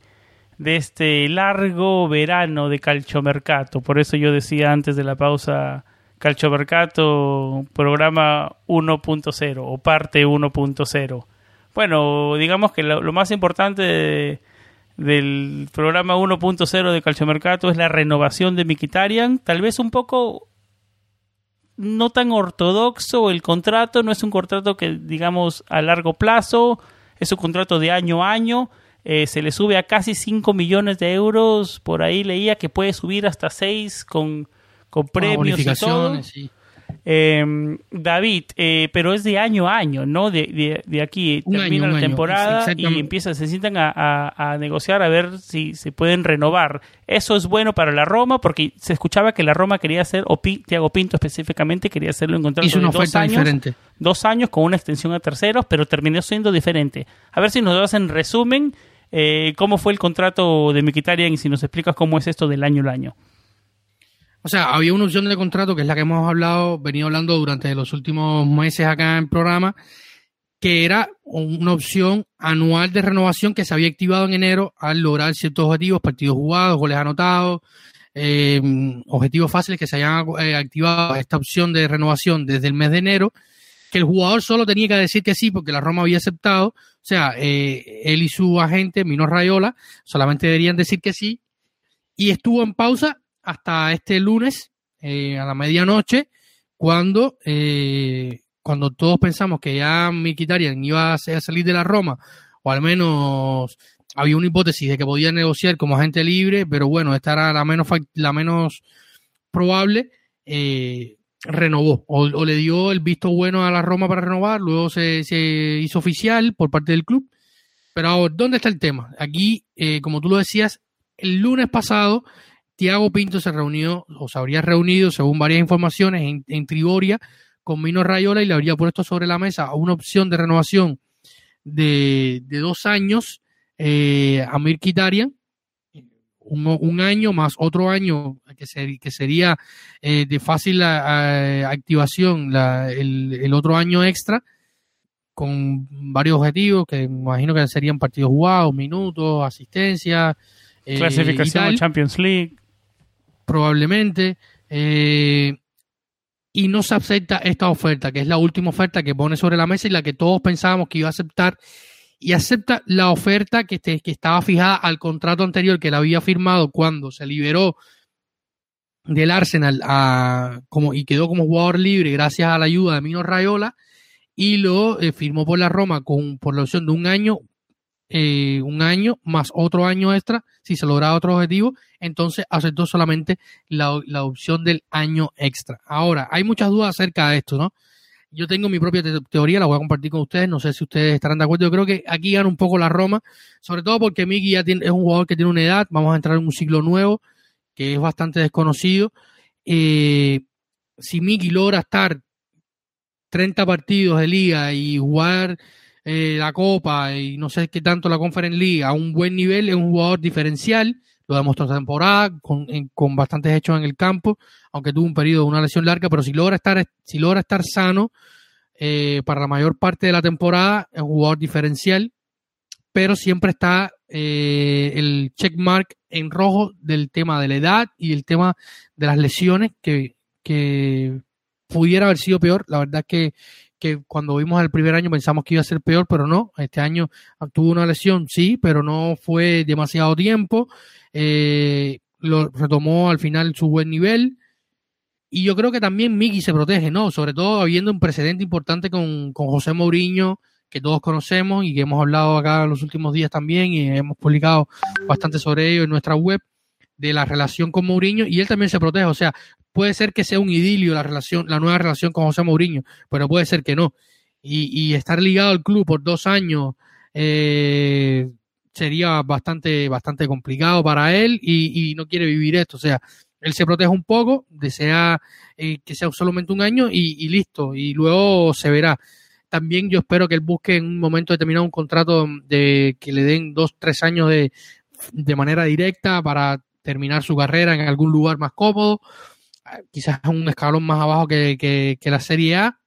Speaker 1: de este largo verano de calchomercato. Por eso yo decía antes de la pausa Calchomercato programa 1.0 o parte 1.0. Bueno, digamos que lo, más importante de, del programa 1.0 de Calchomercato es la renovación de Miquitarian, tal vez un poco no tan ortodoxo el contrato, no es un contrato que digamos a largo plazo, es un contrato de año a año, eh, se le sube a casi 5 millones de euros, por ahí leía que puede subir hasta 6 con con premios y todo.
Speaker 2: Sí.
Speaker 1: Eh, David, eh, pero es de año a año, ¿no? De, de, de aquí
Speaker 2: Un
Speaker 1: termina
Speaker 2: año,
Speaker 1: la
Speaker 2: año,
Speaker 1: temporada y
Speaker 2: exactamente.
Speaker 1: empieza, se sientan a, a- a negociar a ver si se pueden renovar. Eso es bueno para la Roma porque se escuchaba que la Roma quería hacer, o Thiago Pinto específicamente quería hacerlo en contrato
Speaker 2: Hizo una
Speaker 1: de dos años,
Speaker 2: diferente.
Speaker 1: dos años con una extensión a terceros, pero terminó siendo diferente. A ver si nos das en resumen eh, cómo fue el contrato de Mkhitaryan y si nos explicas cómo es esto del año al año.
Speaker 2: O sea, había una opción de contrato que es la que hemos hablado, venido hablando durante los últimos meses acá en el programa, que era una opción anual de renovación que se había activado en enero al lograr ciertos objetivos, partidos jugados, goles anotados, eh, objetivos fáciles que se hayan eh, activado esta opción de renovación desde el mes de enero, que el jugador solo tenía que decir que sí porque la Roma había aceptado, o sea, eh, él y su agente, Mino Rayola, solamente deberían decir que sí, y estuvo en pausa hasta este lunes eh, a la medianoche, cuando, eh, cuando todos pensamos que ya Mkhitaryan iba a salir de la Roma, o al menos había una hipótesis de que podía negociar como agente libre, pero bueno, esta era la menos, la menos probable. Eh, renovó o, le dio el visto bueno a la Roma para renovar, luego se, se hizo oficial por parte del club. Pero ahora, ¿dónde está el tema? Aquí, eh, como tú lo decías, el lunes pasado, Tiago Pinto se reunió, o se habría reunido, según varias informaciones, en, en Trigoria con Mino Rayola y le habría puesto sobre la mesa una opción de renovación de, de dos años eh, a Mir Kitarian, un, año más otro año que, que sería eh, de fácil eh, activación el, otro año extra con varios objetivos que imagino que serían partidos jugados, minutos, asistencia.
Speaker 1: Eh, Clasificación a Champions League.
Speaker 2: Probablemente. y no se acepta esta oferta, que es la última oferta que pone sobre la mesa y la que todos pensábamos que iba a aceptar y acepta la oferta que, que estaba fijada al contrato anterior que él había firmado cuando se liberó del Arsenal a, como, y quedó como jugador libre gracias a la ayuda de Mino Rayola y lo eh, firmó por la Roma con, por la opción de un año, eh, un año más otro año extra si se lograba otro objetivo, entonces aceptó solamente la, la opción del año extra. Ahora, hay muchas dudas acerca de esto, ¿no? yo tengo mi propia teoría, la voy a compartir con ustedes, no sé si ustedes estarán de acuerdo. Yo creo que aquí gana un poco la Roma, sobre todo porque Miki ya tiene, es un jugador que tiene una edad, vamos a entrar en un ciclo nuevo, que es bastante desconocido. Eh, si Miki logra estar 30 partidos de liga y jugar eh, la Copa y no sé qué tanto la Conference League a un buen nivel, es un jugador diferencial lo demostró esta temporada con, con bastantes hechos en el campo, aunque tuvo un periodo de una lesión larga, pero si logra estar, si logra estar sano eh, para la mayor parte de la temporada, es un jugador diferencial, pero siempre está eh, el checkmark en rojo del tema de la edad y el tema de las lesiones que, que pudiera haber sido peor. La verdad que, que cuando vimos el primer año pensamos que iba a ser peor, pero no. Este año tuvo una lesión, sí, pero no fue demasiado tiempo eh, lo retomó al final su buen nivel. Y yo creo que también Miki se protege, ¿no? Sobre todo habiendo un precedente importante con, con José Mourinho, que todos conocemos y que hemos hablado acá en los últimos días también y hemos publicado bastante sobre ello en nuestra web, de la relación con Mourinho, y él también se protege. O sea, puede ser que sea un idilio la relación, la nueva relación con José Mourinho, pero puede ser que no. Y, y estar ligado al club por dos años, eh, sería bastante, bastante complicado para él y, no quiere vivir esto. O sea, él se protege un poco, desea eh, que sea solamente un año y, listo, y luego se verá. También yo espero que él busque en un momento determinado un contrato de que le den dos, tres años de, de manera directa para terminar su carrera en algún lugar más cómodo, quizás un escalón más abajo que, que, la Serie A.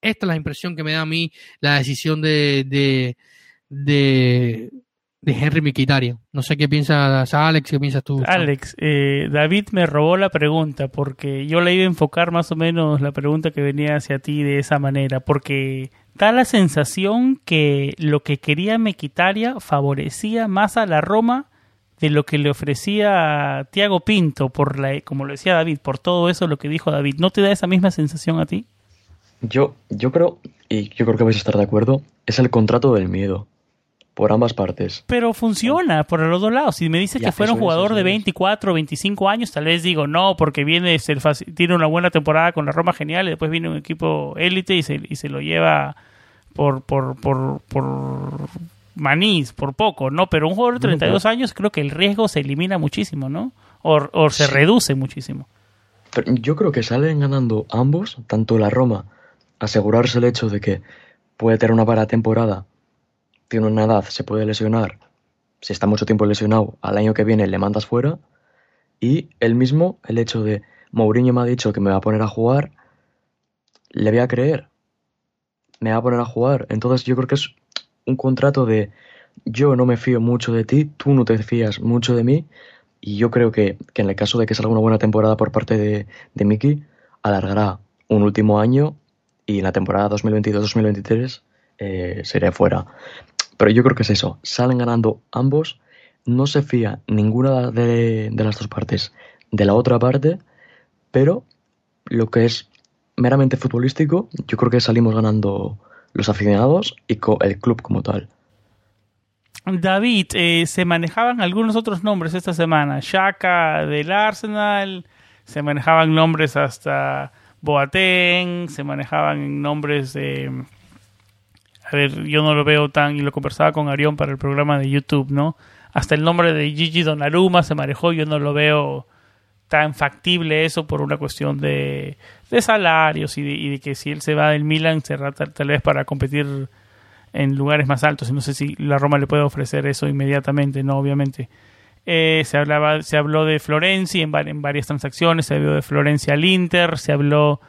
Speaker 2: Esta es la impresión que me da a mí la decisión de, de, de de Henry Miquitario. No sé qué piensas, Alex, qué piensas tú.
Speaker 1: Alex, eh, David me robó la pregunta porque yo le iba a enfocar más o menos la pregunta que venía hacia ti de esa manera, porque da la sensación que lo que quería Mequitaria favorecía más a la Roma de lo que le ofrecía Tiago Pinto, por la, como lo decía David, por todo eso lo que dijo David. ¿No te da esa misma sensación a ti?
Speaker 3: Yo, yo creo, y yo creo que vais a estar de acuerdo, es el contrato del miedo por ambas partes.
Speaker 1: Pero funciona por los dos lados. Si me dice que fuera un jugador de 24 o 25 años, tal vez digo no, porque viene tiene una buena temporada con la Roma genial y después viene un equipo élite y se, y se lo lleva por, por, por, por manís, por poco, ¿no? Pero un jugador de 32 años creo que el riesgo se elimina muchísimo, ¿no? O, se reduce muchísimo.
Speaker 3: Pero yo creo que salen ganando ambos, tanto la Roma, asegurarse el hecho de que puede tener una para temporada tiene una edad, se puede lesionar, si está mucho tiempo lesionado, al año que viene le mandas fuera. Y él mismo, el hecho de Mourinho me ha dicho que me va a poner a jugar, le voy a creer. Me va a poner a jugar. Entonces yo creo que es un contrato de yo no me fío mucho de ti, tú no te fías mucho de mí Y yo creo que, que, en el caso de que salga una buena temporada por parte de, de Mickey, alargará un último año y en la temporada 2022-2023 eh, sería fuera. Pero yo creo que es eso. Salen ganando ambos. No se fía ninguna de, de las dos partes de la otra parte. Pero lo que es meramente futbolístico, yo creo que salimos ganando los aficionados y el club como tal.
Speaker 1: David, eh, se manejaban algunos otros nombres esta semana. Shaka del Arsenal, se manejaban nombres hasta Boateng, se manejaban nombres de... A ver, yo no lo veo tan... Y lo conversaba con Arión para el programa de YouTube, ¿no? Hasta el nombre de Gigi Donnarumma se manejó, yo no lo veo tan factible eso por una cuestión de, de salarios y de, que si él se va del Milan será tal, tal, vez para competir en lugares más altos y no sé si la Roma le puede ofrecer eso inmediatamente, no obviamente. Eh, se hablaba, se habló de Florencia en, en, varias transacciones, se habló de Florencia al Inter, se habló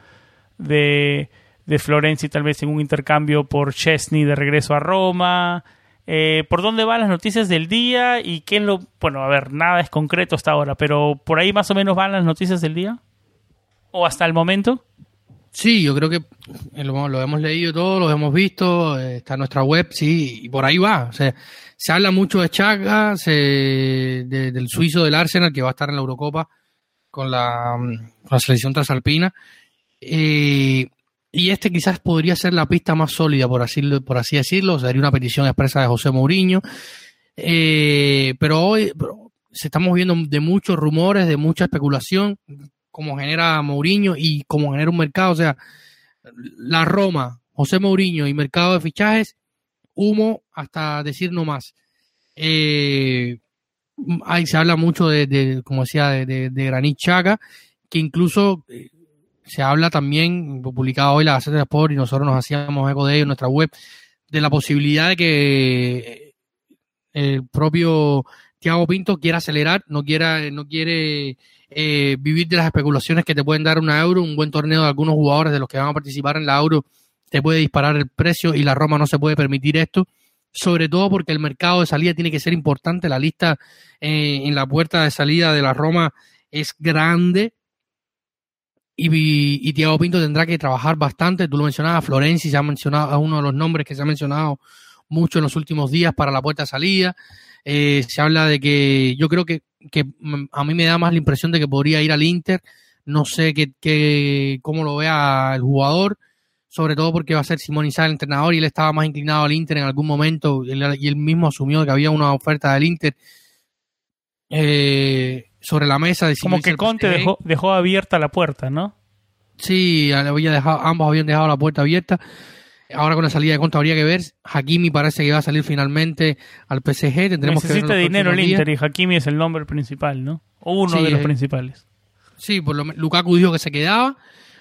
Speaker 1: de, de Florencia tal vez en un intercambio por Chesney de regreso a Roma, eh, por dónde van las noticias del día y quién lo... Bueno, a ver, nada es concreto hasta ahora, pero por ahí más o menos van las noticias del día. ¿O hasta el momento?
Speaker 2: Sí, yo creo que lo, hemos leído todo, lo hemos visto, eh, está en nuestra web, sí, y por ahí va. O sea, se habla mucho de Chaga, del suizo del Arsenal, que va a estar en la Eurocopa con la, la selección transalpina. Eh, y este quizás podría ser la pista más sólida, por así, por así decirlo. Sería una petición expresa de José Mourinho. Eh, pero hoy se estamos viendo de muchos rumores, de mucha especulación, como genera Mourinho y como genera un mercado. O sea, la Roma, José Mourinho y mercado de fichajes, humo hasta decir no más. Eh, ahí se habla mucho de, como decía, de, Granit Chaga, que incluso eh, se habla también, publicado hoy la Gaceta de Sport y nosotros nos hacíamos eco de ello en nuestra web, de la posibilidad de que eh, el propio Thiago Pinto quiera acelerar, no quiera, no quiere eh, vivir de las especulaciones que te pueden dar una euro, un buen torneo de algunos jugadores de los que van a participar en la euro te puede disparar el precio y la Roma no se puede permitir esto, sobre todo porque el mercado de salida tiene que ser importante, la lista eh, en la puerta de salida de la Roma es grande, y, y Tiago Pinto tendrá que trabajar bastante. Tú lo mencionabas, Florenzi se ha mencionado, a uno de los nombres que se ha mencionado mucho en los últimos días para la puerta de salida. Eh, se habla de que yo creo que, que, a mí me da más la impresión de que podría ir al Inter. No sé qué, qué, cómo lo vea el jugador, sobre todo porque va a ser Simón Isá el entrenador y él estaba más inclinado al Inter en algún momento y él, mismo asumió que había una oferta del Inter. Eh, sobre la mesa.
Speaker 1: Como que Conte dejó, dejó, abierta la puerta, ¿no?
Speaker 2: Sí, había dejado, ambos habían dejado la puerta abierta. Ahora con la salida de Conte habría que ver. Hakimi parece que va a salir finalmente al PSG. Tendremos
Speaker 1: Necesita
Speaker 2: que
Speaker 1: dinero el Inter y Hakimi es el nombre principal, ¿no? O uno de los principales.
Speaker 2: Sí, por lo Lukaku dijo que se quedaba.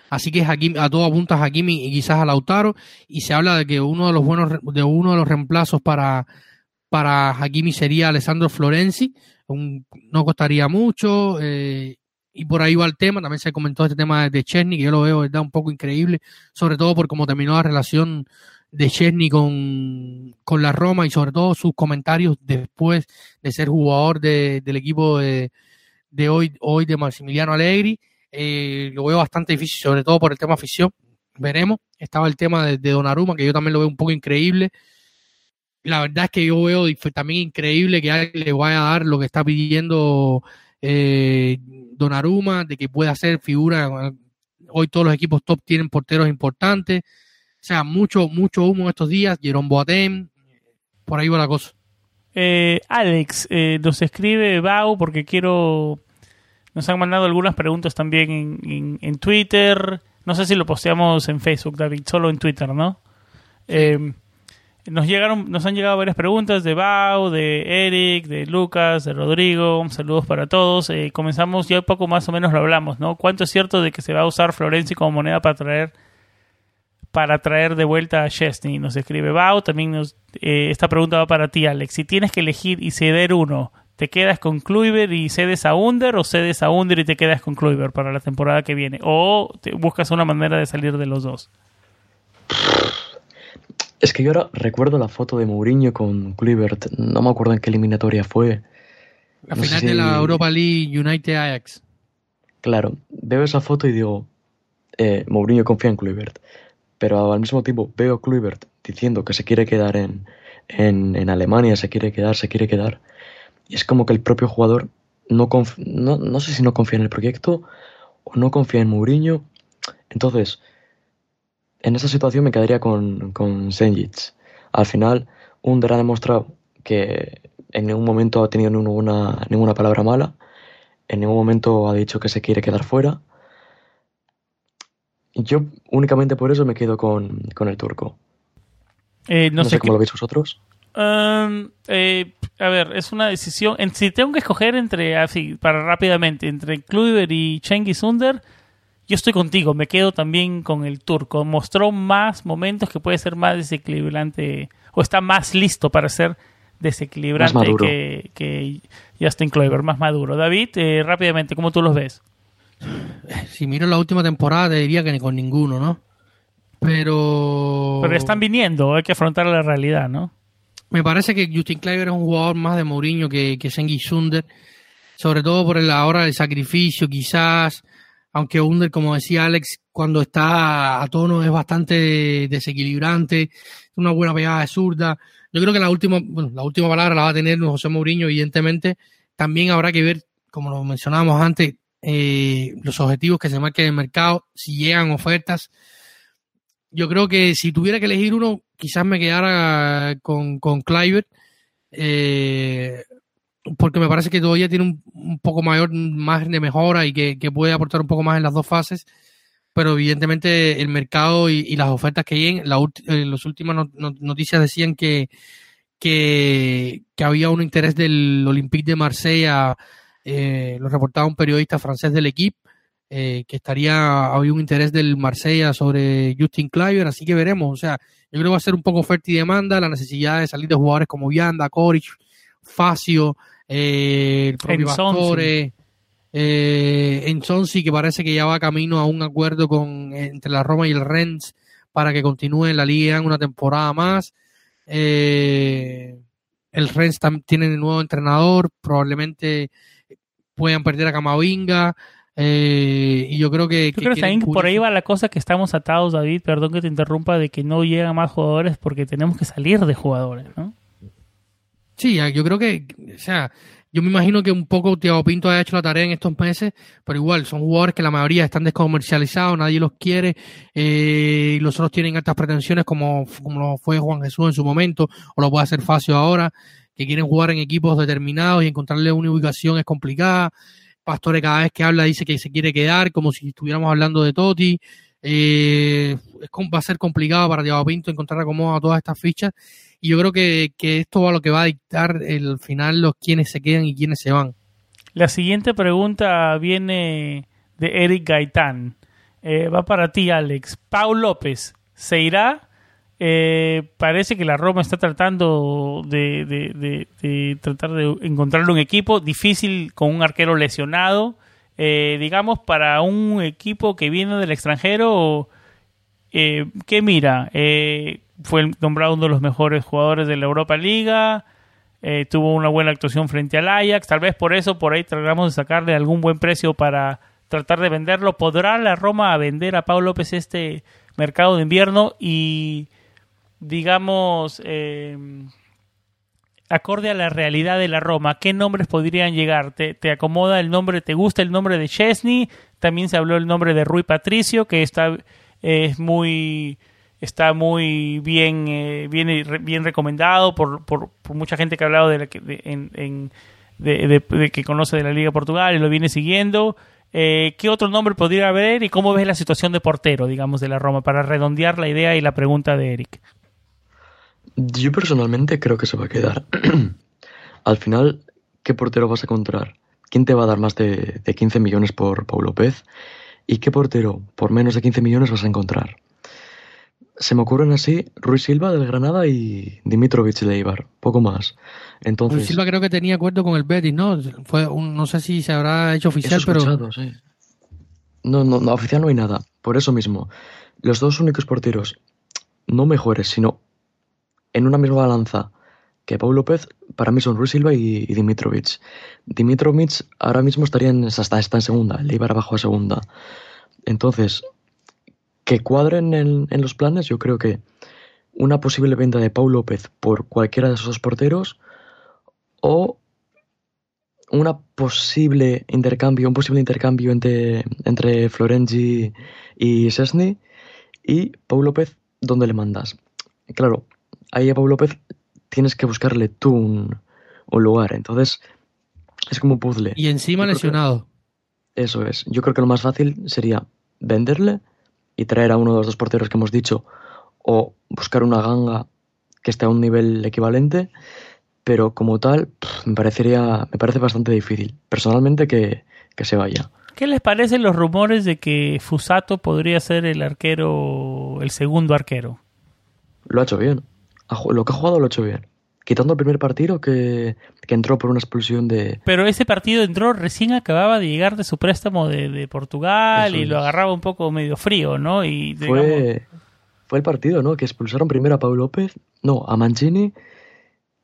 Speaker 2: Así que Hakimi, a todo apunta a Hakimi y quizás a Lautaro. Y se habla de que uno de los buenos, de uno de los reemplazos para, para Hakimi sería Alessandro Florenzi, no costaría mucho, eh, y por ahí va el tema, también se comentó este tema de Chesney, que yo lo veo ¿verdad? un poco increíble, sobre todo por cómo terminó la relación de Chesney con, con la Roma y sobre todo sus comentarios después de ser jugador de, del equipo de, de, hoy, hoy de Maximiliano Allegri. Eh, lo veo bastante difícil, sobre todo por el tema afición. Veremos. Estaba el tema de, de Donnarumma, que yo también lo veo un poco increíble la verdad es que yo veo también increíble que alguien le vaya a dar lo que está pidiendo eh, Donnarumma, de que pueda ser figura. Hoy todos los equipos top tienen porteros importantes. O sea, mucho, mucho humo estos días. Jerome Boateng, por ahí va la cosa.
Speaker 1: Eh, Alex, eh, nos escribe Bau porque quiero. Nos han mandado algunas preguntas también en, en, Twitter. No sé si lo posteamos en Facebook, David, solo en Twitter, ¿no? Eh, nos llegaron, nos han llegado varias preguntas de Bau, de Eric, de Lucas, de Rodrigo. Saludos para todos. Eh, comenzamos ya poco más o menos lo hablamos, ¿no? ¿Cuánto es cierto de que se va a usar Florenzi como moneda para traer para traer de vuelta a Chesney? Nos escribe Bau. También nos, eh, esta pregunta va para ti, Alex. Si tienes que elegir y ceder uno, ¿te quedas con Kluivert y cedes a Under o cedes a Under y te quedas con Kluivert para la temporada que viene? ¿O te buscas una manera de salir de los dos?
Speaker 3: Es que yo ahora recuerdo la foto de Mourinho con Kluivert, no me acuerdo en qué eliminatoria fue.
Speaker 2: La final de la Europa League United Ajax.
Speaker 3: Claro, veo esa foto y digo, eh, Mourinho confía en Kluivert. Pero al mismo tiempo veo a Kluivert diciendo que se quiere quedar en, en, Alemania, se quiere quedar, se quiere quedar. Y es como que el propio jugador no, no, no sé si no confía en el proyecto o no confía en Mourinho. Entonces, en esa situación me quedaría con, con Senjic. Al final, Under ha demostrado que en ningún momento ha tenido ninguna, ninguna palabra mala, en ningún momento ha dicho que se quiere quedar fuera. Yo únicamente por eso me quedo con, el turco.
Speaker 1: Eh, no, sé,
Speaker 3: cómo lo veis vosotros.
Speaker 1: Um, eh, a ver, es una decisión. En, si tengo que escoger entre, así, para rápidamente, entre Kluivert y Cengiz Under, yo estoy contigo, me quedo también con el turco. Mostró más momentos que puede ser más desequilibrante o está más listo para ser desequilibrante que, que, Justin Kluivert, más maduro. David, eh, rápidamente, ¿cómo tú los ves?
Speaker 2: Si miro la última temporada, te diría que ni con ninguno, ¿no? Pero.
Speaker 1: Pero están viniendo, hay que afrontar la realidad, ¿no?
Speaker 2: Me parece que Justin Kluivert es un jugador más de Mourinho que, que Sengi Sunder, sobre todo por la hora del sacrificio, quizás aunque Under, como decía Alex, cuando está a tono es bastante desequilibrante, una buena pegada de zurda. Yo creo que la última, la última palabra la va a tener José Mourinho, evidentemente. También habrá que ver, como lo mencionábamos antes, eh, los objetivos que se marquen en el mercado, si llegan ofertas. Yo creo que si tuviera que elegir uno, quizás me quedara con, con porque me parece que todavía tiene un, poco mayor margen de mejora y que, puede aportar un poco más en las dos fases, pero evidentemente el mercado y, las ofertas que hay en las últimas noticias decían que, que, había un interés del Olympique de Marsella, eh, lo reportaba un periodista francés del equipo, eh, que estaría, había un interés del Marsella sobre Justin Kluivert, así que veremos, o sea, yo creo que va a ser un poco oferta y demanda, la necesidad de salir de jugadores como Vianda, Coric, Facio, eh, el propio Pastore, eh, en Sonsi, que parece que ya va camino a un acuerdo con entre la Roma y el Rennes para que continúe en la liga en una temporada más. Eh, el Rennes tiene un nuevo entrenador, probablemente puedan perder a Camavinga. Eh, y yo creo que.
Speaker 1: por ahí va la cosa que estamos atados, David. Perdón que te interrumpa, de que no llegan más jugadores porque tenemos que salir de jugadores, ¿no?
Speaker 2: Sí, yo creo que, o sea, yo me imagino que un poco Thiago Pinto ha hecho la tarea en estos meses, pero igual son jugadores que la mayoría están descomercializados, nadie los quiere, eh, y los otros tienen altas pretensiones como, como lo fue Juan Jesús en su momento, o lo puede hacer fácil ahora, que quieren jugar en equipos determinados y encontrarle una ubicación es complicada. Pastore cada vez que habla dice que se quiere quedar, como si estuviéramos hablando de Toti. Eh, es, va a ser complicado para Thiago Pinto encontrar acomodo a todas estas fichas y yo creo que, esto va a lo que va a dictar el final los quienes se quedan y quienes se van.
Speaker 1: La siguiente pregunta viene de Eric Gaitán. Eh, va para ti, Alex. Pau López, ¿se irá? Eh, parece que la Roma está tratando de, de, tratar de encontrarle un equipo difícil con un arquero lesionado. Eh, digamos, para un equipo que viene del extranjero, ¿qué mira? Fue nombrado uno de los mejores jugadores de la Europa Liga, eh, tuvo una buena actuación frente al Ajax, tal vez por eso por ahí tratamos de sacarle algún buen precio para tratar de venderlo. ¿Podrá la Roma vender a Pau López este mercado de invierno y digamos eh, acorde a la realidad de la Roma, ¿qué nombres podrían llegar? ¿Te, ¿Te, acomoda el nombre, te gusta el nombre de Chesney? También se habló el nombre de Rui Patricio, que está es muy está muy bien, eh, bien, bien recomendado por, por, mucha gente que ha hablado de, la, en, de, que conoce de la Liga Portugal y lo viene siguiendo. Eh, ¿Qué otro nombre podría haber y cómo ves la situación de portero, digamos, de la Roma, para redondear la idea y la pregunta de Eric?
Speaker 3: Yo personalmente creo que se va a quedar. Al final, ¿qué portero vas a encontrar? ¿Quién te va a dar más de, de 15 millones por Paulo López? ¿Y qué portero por menos de 15 millones vas a encontrar? Se me ocurren así Ruiz Silva del Granada y Dimitrovic de Eibar, poco más. Entonces,
Speaker 2: Ruiz Silva creo que tenía acuerdo con el Betis, ¿no? Fue no sé si se habrá hecho oficial, pero...
Speaker 3: Sí. No, no, no, oficial no hay nada. Por eso mismo, los dos únicos porteros, no mejores, sino en una misma balanza que Paul López, para mí son Ruiz Silva y, y Dimitrovic. Dimitrovic ahora mismo estaría en, hasta está en segunda, le iba abajo a segunda. Entonces, que cuadren en, en los planes, yo creo que una posible venta de Paul López por cualquiera de esos dos porteros o una posible intercambio, un posible intercambio entre, entre Florenzi y Sesni y Paul López, ¿dónde le mandas? Claro, ahí a Paul López tienes que buscarle tú un, un lugar, entonces es como un puzzle.
Speaker 2: Y encima
Speaker 3: Yo
Speaker 2: lesionado.
Speaker 3: Eso es. Yo creo que lo más fácil sería venderle y traer a uno de los dos porteros que hemos dicho o buscar una ganga que esté a un nivel equivalente, pero como tal me parecería me parece bastante difícil personalmente que, que se vaya.
Speaker 1: ¿Qué les parecen los rumores de que Fusato podría ser el arquero, el segundo arquero?
Speaker 3: Lo ha hecho bien. Lo que ha jugado lo ha hecho bien. Quitando el primer partido que, que entró por una expulsión de...
Speaker 1: Pero ese partido entró recién acababa de llegar de su préstamo de, de Portugal
Speaker 3: Eso
Speaker 1: y lo agarraba un poco medio frío, ¿no? Y digamos,
Speaker 3: Fue, fue el partido, ¿no? Que expulsaron primero a Pau López, no, a Mancini,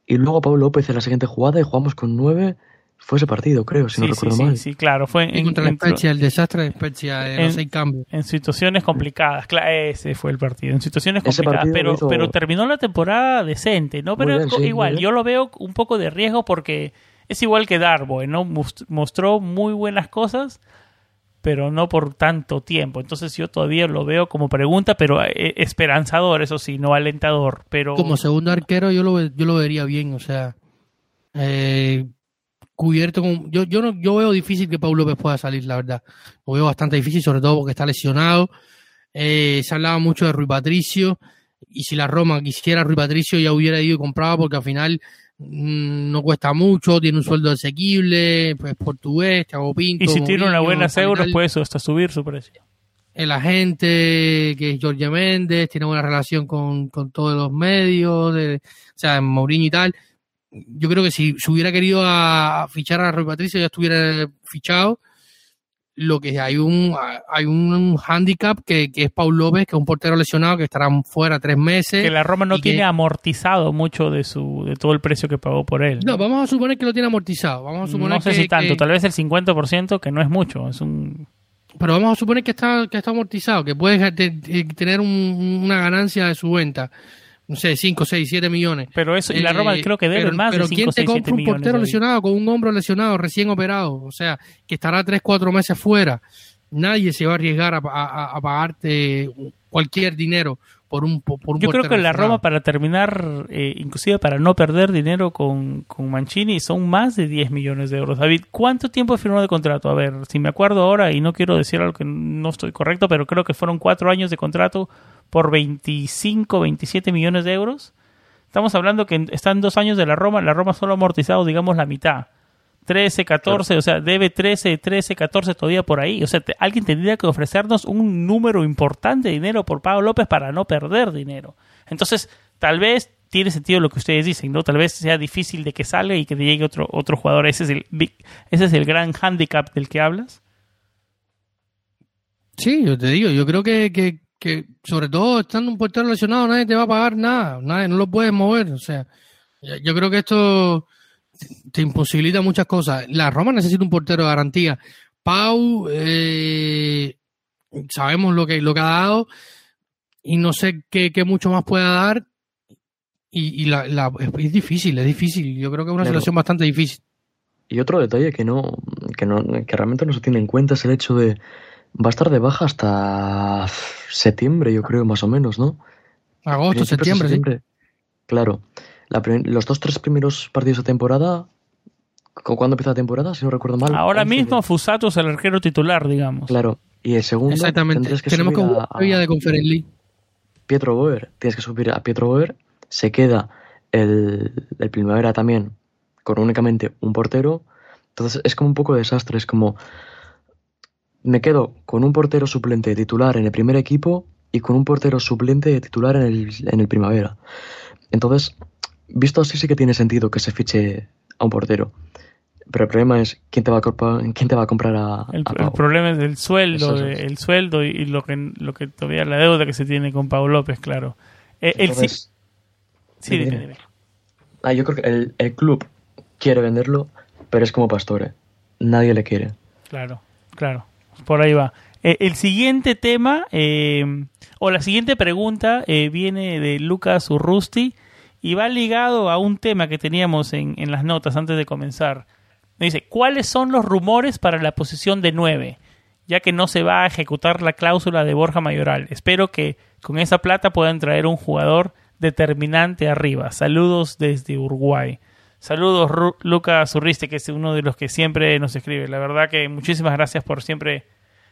Speaker 3: y luego a Pau López en la siguiente jugada y jugamos con nueve. Fue ese partido, creo, si no
Speaker 1: sí, sí,
Speaker 3: recuerdo
Speaker 1: sí,
Speaker 3: mal.
Speaker 1: sí, claro, fue en,
Speaker 2: contra la
Speaker 1: entró-
Speaker 2: Spezia, el desastre de Spezia de
Speaker 1: En-
Speaker 2: los seis cambios.
Speaker 1: en situaciones complicadas. Cla- ese fue el partido, en situaciones complicadas, pero,
Speaker 3: hizo-
Speaker 1: pero terminó la temporada decente, ¿no? Pero
Speaker 3: bien, sí,
Speaker 1: igual, yo lo veo un poco de riesgo porque es igual que Darboe, ¿no? Mos- Mostró muy buenas cosas, pero no por tanto tiempo. Entonces yo todavía lo veo como pregunta, pero eh, esperanzador, eso sí, no alentador. Pero
Speaker 2: Como segundo arquero yo lo, yo lo vería bien, o sea, eh, cubierto con... Yo, yo, no, yo veo difícil que Pau López pueda salir, la verdad. Lo veo bastante difícil, sobre todo porque está lesionado. Eh, se hablaba mucho de Rui Patricio, y si la Roma quisiera Rui Patricio ya hubiera ido y comprado porque al final mm, no cuesta mucho, tiene un sueldo asequible, pues portugués, Thiago Pinto.
Speaker 1: y si tiene una
Speaker 2: al
Speaker 1: euros, puede hasta subir su precio.
Speaker 2: el agente que es Jorge Méndez, tiene buena relación con, con todos los medios, de, o sea, Mourinho y tal. Yo creo que si se hubiera querido a, a fichar a Rui Patricio ya estuviera fichado. Lo que hay un hay un handicap que, que es Paul López, que es un portero lesionado que estará fuera tres meses.
Speaker 1: Que la Roma no
Speaker 2: que-
Speaker 1: tiene amortizado mucho de su de todo el precio que pagó por él.
Speaker 2: No, vamos a suponer que lo tiene amortizado. Vamos a suponer
Speaker 1: No sé
Speaker 2: que-
Speaker 1: si tanto, tal vez el 50%, que no es mucho, es un
Speaker 2: Pero vamos a suponer que está, que está amortizado, que puede te- te- tener un- una ganancia de su venta. No sé, 5, 6, 7 millones.
Speaker 1: Pero eso, y la Roma
Speaker 2: Eh,
Speaker 1: creo que debe
Speaker 2: pero,
Speaker 1: más
Speaker 2: pero
Speaker 1: de 5,
Speaker 2: ¿quién te
Speaker 1: 6, 7
Speaker 2: compra un portero lesionado con un hombro lesionado recién operado? O sea, que estará 3, 4 meses fuera. Nadie se va a arriesgar a, a- a pagarte cualquier dinero por un, por un
Speaker 1: Yo creo que la
Speaker 2: lesionado.
Speaker 1: Roma para terminar, eh, inclusive para no perder dinero con, con Mancini, son más de 10 millones de euros. David, ¿cuánto tiempo firmó de contrato? A ver, si me acuerdo ahora, y no quiero decir algo que no estoy correcto, pero creo que fueron cuatro años de contrato por 25, 27 millones de euros. Estamos hablando que están dos años de la Roma, la Roma solo ha amortizado, digamos, la mitad. 13, 14, o sea, debe 13, 13, 14 todavía por ahí. O sea, alguien tendría que ofrecernos un número importante de dinero por Pablo López para no perder dinero. Entonces, tal vez tiene sentido lo que ustedes dicen, ¿no? Tal vez sea difícil de que salga y que llegue otro, otro jugador. Ese es el big- ese es el gran handicap del que hablas.
Speaker 2: Sí, yo te digo, yo creo que, que, que sobre todo estando un portero lesionado nadie te va a pagar nada, nadie, no lo puedes mover, o sea, yo creo que esto te imposibilita muchas cosas. La Roma necesita un portero de garantía. Pau, eh, sabemos lo que, lo que ha dado y no sé qué, qué mucho más pueda dar y, y la, la- es difícil, es difícil, yo creo que es una situación bastante difícil.
Speaker 3: Y otro detalle que no, que no, que realmente no se tiene en cuenta es el hecho de va a estar de baja hasta septiembre, yo creo, más o menos, ¿no?
Speaker 2: Agosto,
Speaker 3: de
Speaker 2: septiembre, sí.
Speaker 3: septiembre. Claro. La los dos, tres primeros partidos de temporada. ¿cu- ¿Cuándo empieza la temporada? Si no recuerdo mal.
Speaker 1: Ahora
Speaker 3: 11 de-
Speaker 1: mismo Fusato es el arquero titular, digamos.
Speaker 3: Claro. Y el segundo.
Speaker 2: Exactamente.
Speaker 3: que
Speaker 2: Tenemos que
Speaker 3: subir
Speaker 2: jugar
Speaker 3: a,
Speaker 2: de Conference League.
Speaker 3: Pietro Boer. Tienes que subir a Pietro Boer. Se queda el, el primavera también con únicamente un portero. Entonces es como un poco de desastre. Es como. Me quedo con un portero suplente titular en el primer equipo y con un portero suplente titular en el, en el primavera. Entonces, visto así, sí que tiene sentido que se fiche a un portero. Pero el problema es quién te va a, comprar- quién te va a comprar a,
Speaker 1: El,
Speaker 3: a
Speaker 1: el
Speaker 3: Pau?
Speaker 1: problema es el sueldo,
Speaker 3: es.
Speaker 1: el sueldo y, y lo que lo que todavía la deuda que se tiene con Pablo López, claro. Eh, el sí- sí,
Speaker 3: dime,
Speaker 1: dime,
Speaker 3: dime.
Speaker 1: dime.
Speaker 3: Ah, yo creo que el, el club quiere venderlo, pero es como Pastore. Nadie le quiere.
Speaker 1: Claro, claro. Por ahí va. Eh, el siguiente tema, eh, o la siguiente pregunta, eh, viene de Lucas Urrusti y va ligado a un tema que teníamos en, en las notas antes de comenzar. Me dice, ¿cuáles son los rumores para la posición de 9? Ya que no se va a ejecutar la cláusula de Borja Mayoral. Espero que con esa plata puedan traer un jugador determinante arriba. Saludos desde Uruguay. Saludos Ru Lucas Urriste, que es uno de los que siempre nos escribe. La verdad que muchísimas gracias por siempre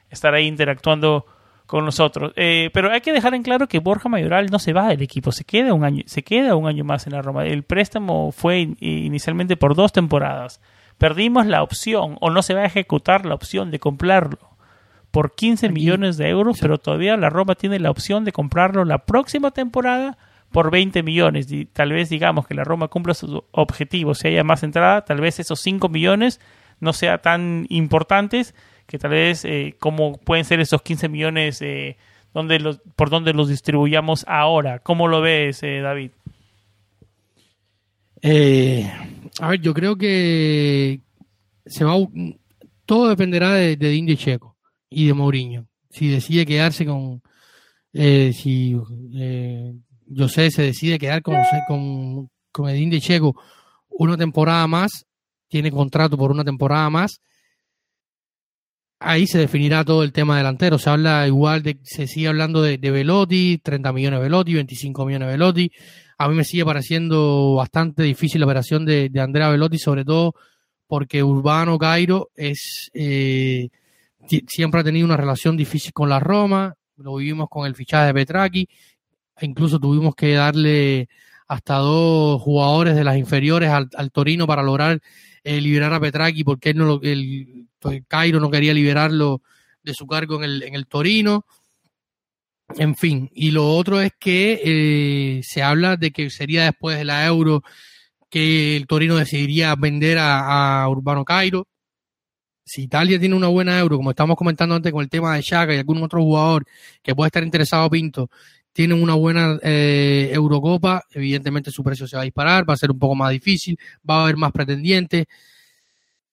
Speaker 1: estar ahí interactuando con nosotros. Eh, pero hay que dejar en claro que Borja Mayoral no se va del equipo, se queda un año, se queda un año más en la Roma. El préstamo fue in inicialmente por dos temporadas. Perdimos la opción, o no se va a ejecutar la opción de comprarlo por 15 Aquí. millones de euros, pero todavía la Roma tiene la opción de comprarlo la próxima temporada por 20 millones. Y tal vez digamos que la Roma cumpla sus objetivos, si haya más entrada, tal vez esos 5 millones no sean tan importantes que tal vez eh, como pueden ser esos 15 millones eh, donde los, por donde los distribuyamos ahora. ¿Cómo lo ves, eh, David?
Speaker 2: Eh, a ver, yo creo que se va todo dependerá de, de Checo y de Mourinho. Si decide quedarse con eh, si eh, José se decide quedar con, con, con Edín de Checo una temporada más, tiene contrato por una temporada más, ahí se definirá todo el tema delantero. Se habla igual de, se sigue hablando de, de Velotti, 30 millones de Velotti, 25 millones de Velotti. A mí me sigue pareciendo bastante difícil la operación de, de Andrea Velotti, sobre todo porque Urbano Cairo es eh, siempre ha tenido una relación difícil con la Roma. Lo vivimos con el fichaje de Petraki. Incluso tuvimos que darle hasta dos jugadores de las inferiores al, al Torino para lograr eh, liberar a Petraki porque no el, el Cairo no quería liberarlo de su cargo en el, en el Torino. En fin, y lo otro es que eh, se habla de que sería después de la Euro que el Torino decidiría vender a, a Urbano Cairo. Si Italia tiene una buena Euro, como estamos comentando antes con el tema de Chaga y algún otro jugador que puede estar interesado Pinto, tienen una buena eh, Eurocopa, evidentemente su precio se va a disparar, va a ser un poco más difícil, va a haber más pretendientes.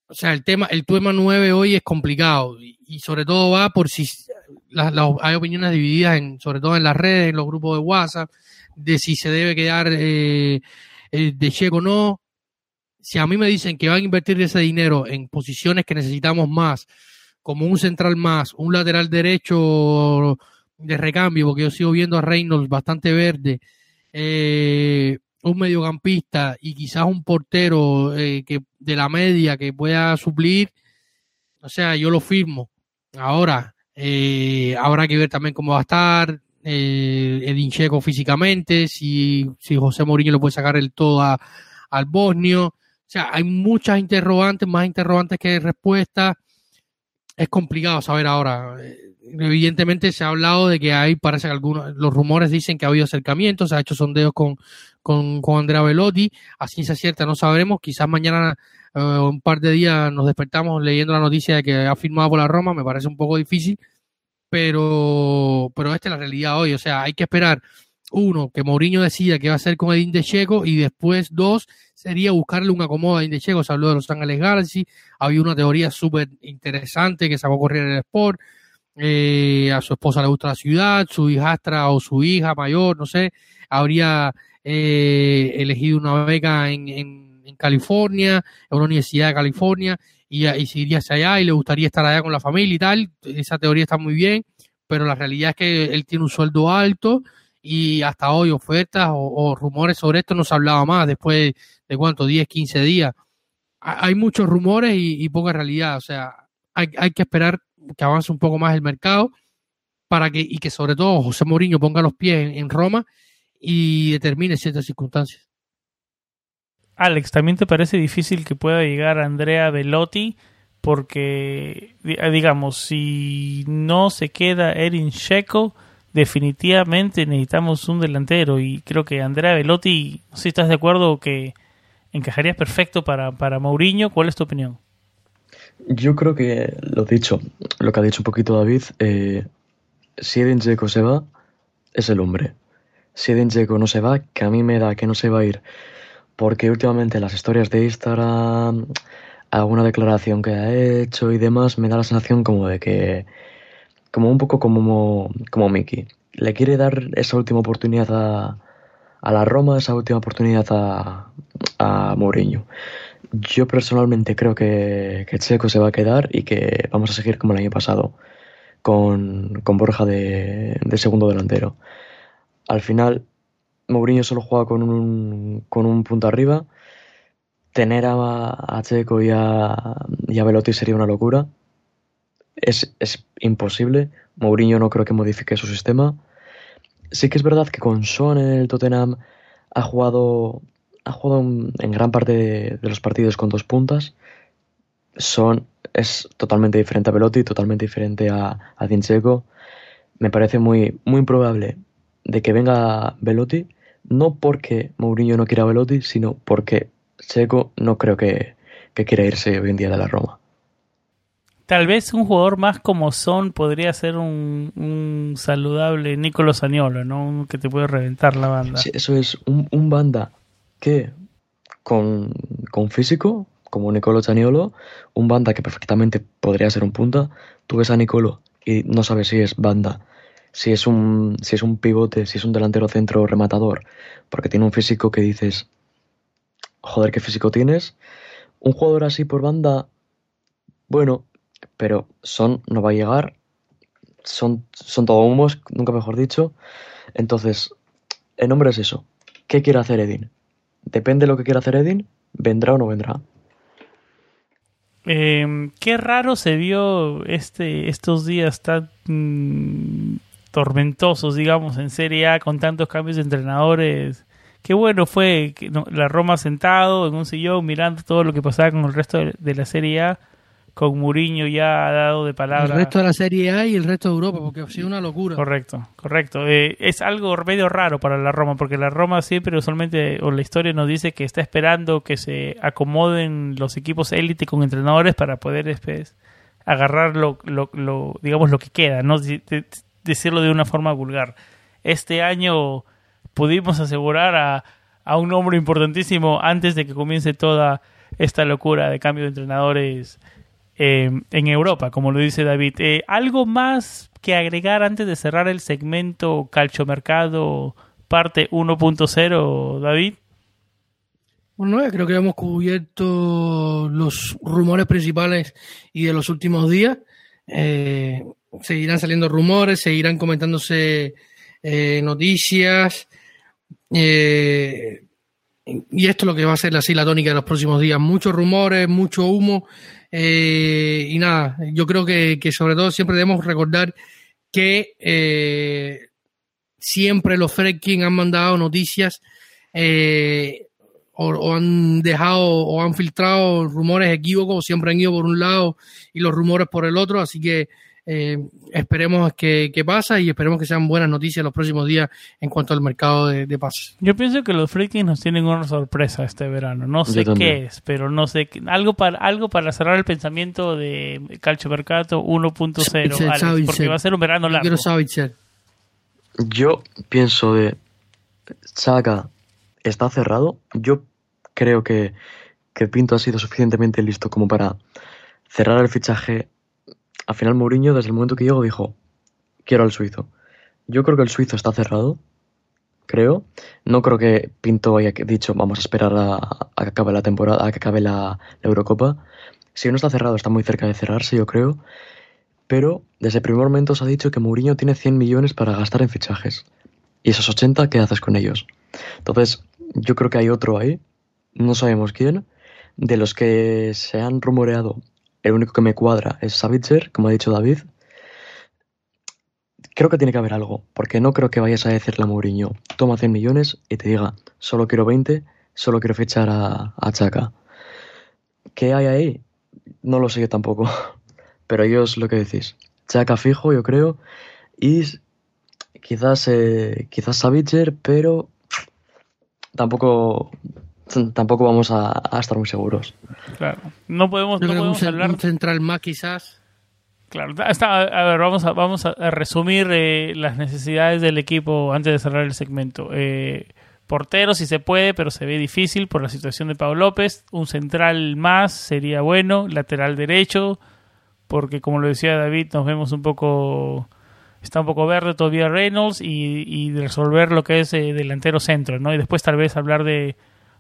Speaker 2: O sea, el tema, el tema 9 hoy es complicado y, sobre todo va por si la, la, hay opiniones divididas, en, sobre todo en las redes, en los grupos de WhatsApp, de si se debe quedar eh, de Checo o no. Si a mí me dicen que van a invertir ese dinero en posiciones que necesitamos más, como un central más, un lateral derecho de recambio, porque yo sigo viendo a Reynolds bastante verde, eh, un mediocampista y quizás un portero eh, que de la media que pueda suplir, o sea, yo lo firmo. Ahora, eh, habrá que ver también cómo va a estar eh, Edin Checo físicamente, si, si José Mourinho le puede sacar el todo a, al bosnio. O sea, hay muchas interrogantes, más interrogantes que respuestas. Es complicado saber ahora. Evidentemente se ha hablado de que hay, parece que algunos, los rumores dicen que ha habido acercamientos, se ha hecho sondeos con, con, con Andrea Velotti, a ciencia cierta no sabremos, quizás mañana uh, un par de días nos despertamos leyendo la noticia de que ha firmado por la Roma, me parece un poco difícil, pero, pero esta es la realidad hoy, o sea, hay que esperar, uno, que Mourinho decida qué va a hacer con Edín de Checo, y después, dos, sería buscarle un acomodo a Edín de Checo, se habló de Los Ángeles Galaxy, había una teoría súper interesante que sacó correr en el Sport, eh, a su esposa le gusta la ciudad, su hijastra o su hija mayor, no sé, habría eh, elegido una beca en, en, California, en una universidad de California, y, y se iría hacia allá y le gustaría estar allá con la familia y tal. Esa teoría está muy bien, pero la realidad es que él tiene un sueldo alto y hasta hoy ofertas o, o rumores sobre esto no se hablaba más después de cuánto, 10, 15 días. Hay muchos rumores y, y poca realidad, o sea, hay, hay que esperar que avance un poco más el mercado para que y que sobre todo José Mourinho ponga los pies en, Roma y determine ciertas circunstancias.
Speaker 1: Alex, ¿también te parece difícil que pueda llegar Andrea Velotti? Porque, digamos, si no se queda Erin Checo, definitivamente necesitamos un delantero. Y creo que Andrea Velotti, si estás de acuerdo, que encajaría perfecto para, para Mourinho. ¿Cuál es tu opinión?
Speaker 3: Yo creo que lo dicho, lo que ha dicho un poquito David, eh, si Edin Dzeko se va, es el hombre. Si Edin Dzeko no se va, que a mí me da que no se va a ir porque últimamente las historias de Instagram, alguna declaración que ha hecho y demás, me da la sensación como de que, como un poco como, como Mickey, le quiere dar esa última oportunidad a, a la Roma, esa última oportunidad a, a Mourinho. Yo personalmente creo que, que Checo se va a quedar y que vamos a seguir como el año pasado, con, con Borja de, segundo delantero. Al final, Mourinho solo juega con un, con un punto arriba. Tener a, a Checo y a, y a Velotti sería una locura. Es, es imposible. Mourinho no creo que modifique su sistema. Sí que es verdad que con Son en el Tottenham ha jugado, ha jugado en, gran parte de, de los partidos con dos puntas. Son es totalmente diferente a Velotti, totalmente diferente a, a Dincheco. Me parece muy, muy improbable de que venga Velotti, no porque Mourinho no quiera a Velotti, sino porque Checo no creo que, que quiera irse hoy en día de la Roma.
Speaker 1: Tal vez un jugador más como Son podría ser un, un saludable Nicolo Saniolo, ¿no? Un que te puede reventar la banda.
Speaker 3: Sí, eso es un, un banda que con, con físico, como Nicolo Zaniolo, un banda que perfectamente podría ser un punta. Tú ves a Nicolo y no sabes si es banda, si es un, si es un pivote, si es un delantero centro rematador, porque tiene un físico que dices, joder, qué físico tienes. Un jugador así por banda, bueno, pero Son no va a llegar. Son, son todo humos, nunca mejor dicho. Entonces, el nombre es eso. ¿Qué quiere hacer Edin? Depende de lo que quiera hacer Edin, vendrá o no vendrá.
Speaker 1: Eh, qué raro se vio este, estos días tan mm, tormentosos, digamos, en Serie A con tantos cambios de entrenadores. Qué bueno fue que, la Roma sentado en un sillón mirando todo lo que pasaba con el resto de la Serie A, con Mourinho ya dado de palabra.
Speaker 2: El resto de la Serie A y el resto de Europa, porque ha sido una locura.
Speaker 1: Correcto, correcto. Eh, es algo medio raro para la Roma, porque la Roma siempre usualmente, o la historia nos dice que está esperando que se acomoden los equipos élite con entrenadores para poder después agarrar lo, lo, lo, digamos, lo que queda, no de, de, decirlo de una forma vulgar. Este año pudimos asegurar a, a un nombre importantísimo antes de que comience toda esta locura de cambio de entrenadores eh, en Europa, como lo dice David. Eh, ¿Algo más que agregar antes de cerrar el segmento Calchomercado parte 1.0, David?
Speaker 2: Bueno, creo que hemos cubierto los rumores principales y de los últimos días. Eh, seguirán saliendo rumores, seguirán comentándose eh, noticias. Y esto es lo que va a ser la tónica de los próximos días. Muchos rumores, mucho humo. Eh, y nada, yo creo que, que, sobre todo siempre debemos recordar que eh, siempre los Fredkin han mandado noticias eh, o, o, han dejado o han filtrado rumores equívocos, siempre han ido por un lado y los rumores por el otro, así que eh, esperemos que, que, pasa y esperemos que sean buenas noticias los próximos días en cuanto al mercado de, de pases.
Speaker 1: Yo pienso que los Freakings nos tienen una sorpresa este verano. No sé qué es, pero no sé qué, algo para algo para cerrar el pensamiento de Calcio Mercato 1.0, porque va a ser un verano largo.
Speaker 3: Yo pienso de Saga está cerrado. Yo creo que, que Pinto ha sido suficientemente listo como para cerrar el fichaje al final Mourinho, desde el momento que llegó, dijo, quiero al suizo. Yo creo que el suizo está cerrado, creo. No creo que Pinto haya dicho, vamos a esperar a, que acabe la temporada, a que acabe la, la, Eurocopa. Si no está cerrado, está muy cerca de cerrarse, yo creo. Pero desde el primer momento se ha dicho que Mourinho tiene 100 millones para gastar en fichajes. Y esos 80, ¿qué haces con ellos? Entonces, yo creo que hay otro ahí, no sabemos quién, de los que se han rumoreado el único que me cuadra es Savitzer, como ha dicho David. Creo que tiene que haber algo, porque no creo que vayas a decirle a Mourinho, toma 100 millones y te diga, solo quiero 20, solo quiero fichar a, a Chaka. ¿Qué hay ahí? No lo sé yo tampoco, pero es lo que decís. Chaka fijo, yo creo, y quizás, eh, quizás Savitzer, pero tampoco tampoco vamos a, a, estar muy seguros.
Speaker 1: Claro. No podemos, no podemos
Speaker 2: un,
Speaker 1: hablar.
Speaker 2: Un central más, quizás.
Speaker 1: Claro. Está, a ver, vamos a, vamos a resumir eh, las necesidades del equipo antes de cerrar el segmento. Eh, Portero si se puede, pero se ve difícil por la situación de Pau López. Un central más sería bueno, lateral derecho, porque como lo decía David, nos vemos un poco está un poco verde todavía Reynolds y, y resolver lo que es eh, delantero centro, ¿no? Y después tal vez hablar de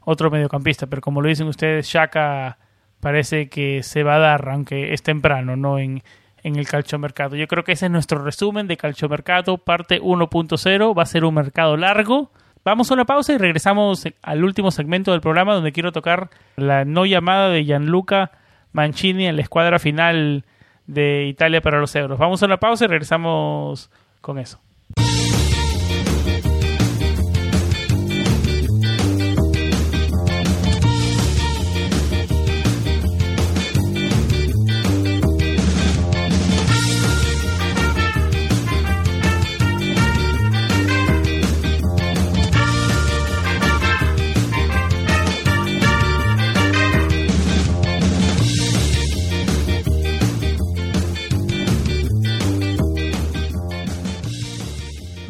Speaker 1: otro mediocampista, pero como lo dicen ustedes, Shaka parece que se va a dar, aunque es temprano, ¿no? En, en el calchomercado. Yo creo que ese es nuestro resumen de calchomercado, parte 1.0. Va a ser un mercado largo. Vamos a una pausa y regresamos al último segmento del programa donde quiero tocar la no llamada de Gianluca Mancini en la escuadra final de Italia para los euros. Vamos a una pausa y regresamos con eso.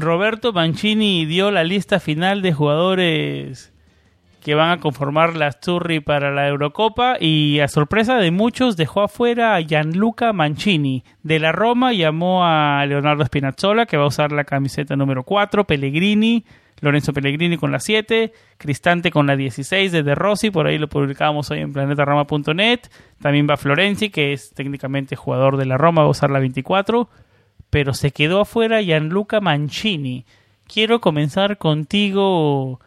Speaker 1: Roberto Mancini dio la lista final de jugadores que van a conformar la Sturri para la Eurocopa y a sorpresa de muchos dejó afuera a Gianluca Mancini. De la Roma llamó a Leonardo Spinazzola que va a usar la camiseta número 4, Pellegrini, Lorenzo Pellegrini con la 7, Cristante con la 16 de De Rossi, por ahí lo publicamos hoy en planetaroma.net. También va Florenzi, que es técnicamente jugador de la Roma, va a usar la 24 pero se quedó afuera Gianluca Mancini. Quiero comenzar contigo,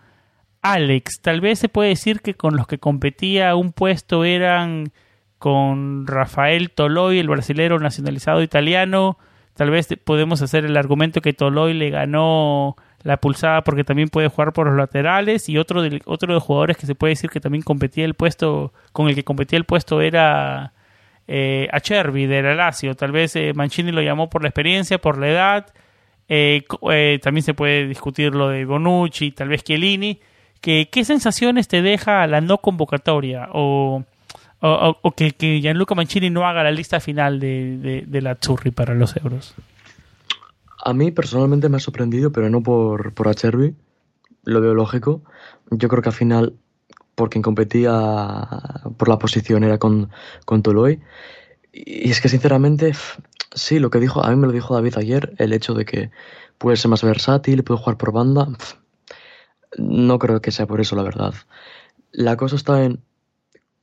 Speaker 1: Alex. Tal vez se puede decir que con los que competía un puesto eran con Rafael Toloi, el brasilero nacionalizado italiano. Tal vez podemos hacer el argumento que Toloi le ganó la pulsada porque también puede jugar por los laterales y otro de, otro de los jugadores que se puede decir que también competía el puesto con el que competía el puesto era eh, a Chervi del Lazio. Tal vez eh, Mancini lo llamó por la experiencia, por la edad. Eh, también se puede discutir lo de Bonucci, tal vez Chiellini. Que, ¿Qué sensaciones te deja la no convocatoria o, o, que, que, Gianluca Mancini no haga la lista final de, de, la Churri para los euros?
Speaker 3: A mí personalmente me ha sorprendido, pero no por, por Acerbi. Lo veo lógico. Yo creo que al final por quien competía por la posición era con, con Toloy. Y es que sinceramente, sí, lo que dijo, a mí me lo dijo David ayer, el hecho de que puede ser más versátil, puede jugar por banda, no creo que sea por eso la verdad. La cosa está en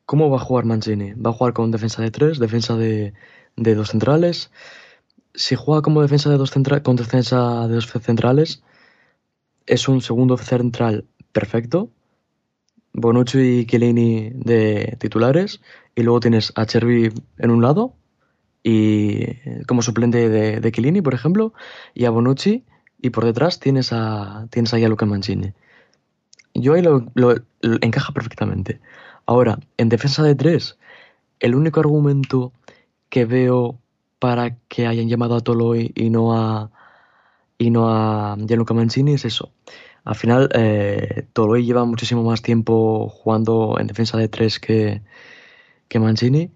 Speaker 3: cómo va a jugar Mancini. ¿Va a jugar con defensa de tres, defensa de, de dos centrales? Si juega como defensa de dos centrales, con defensa de dos centrales, es un segundo central perfecto, Bonucci y Chiellini de titulares y luego tienes a Chervi en un lado y como suplente de, de por ejemplo, y a Bonucci y por detrás tienes a tienes a Luca Mancini. Yo ahí lo, encaja perfectamente. Ahora, en defensa de tres, el único argumento que veo para que hayan llamado a Toloi y no a y no a Gianluca Mancini es eso. Al final, eh, Toloi lleva muchísimo más tiempo jugando en defensa de tres que, que Mancini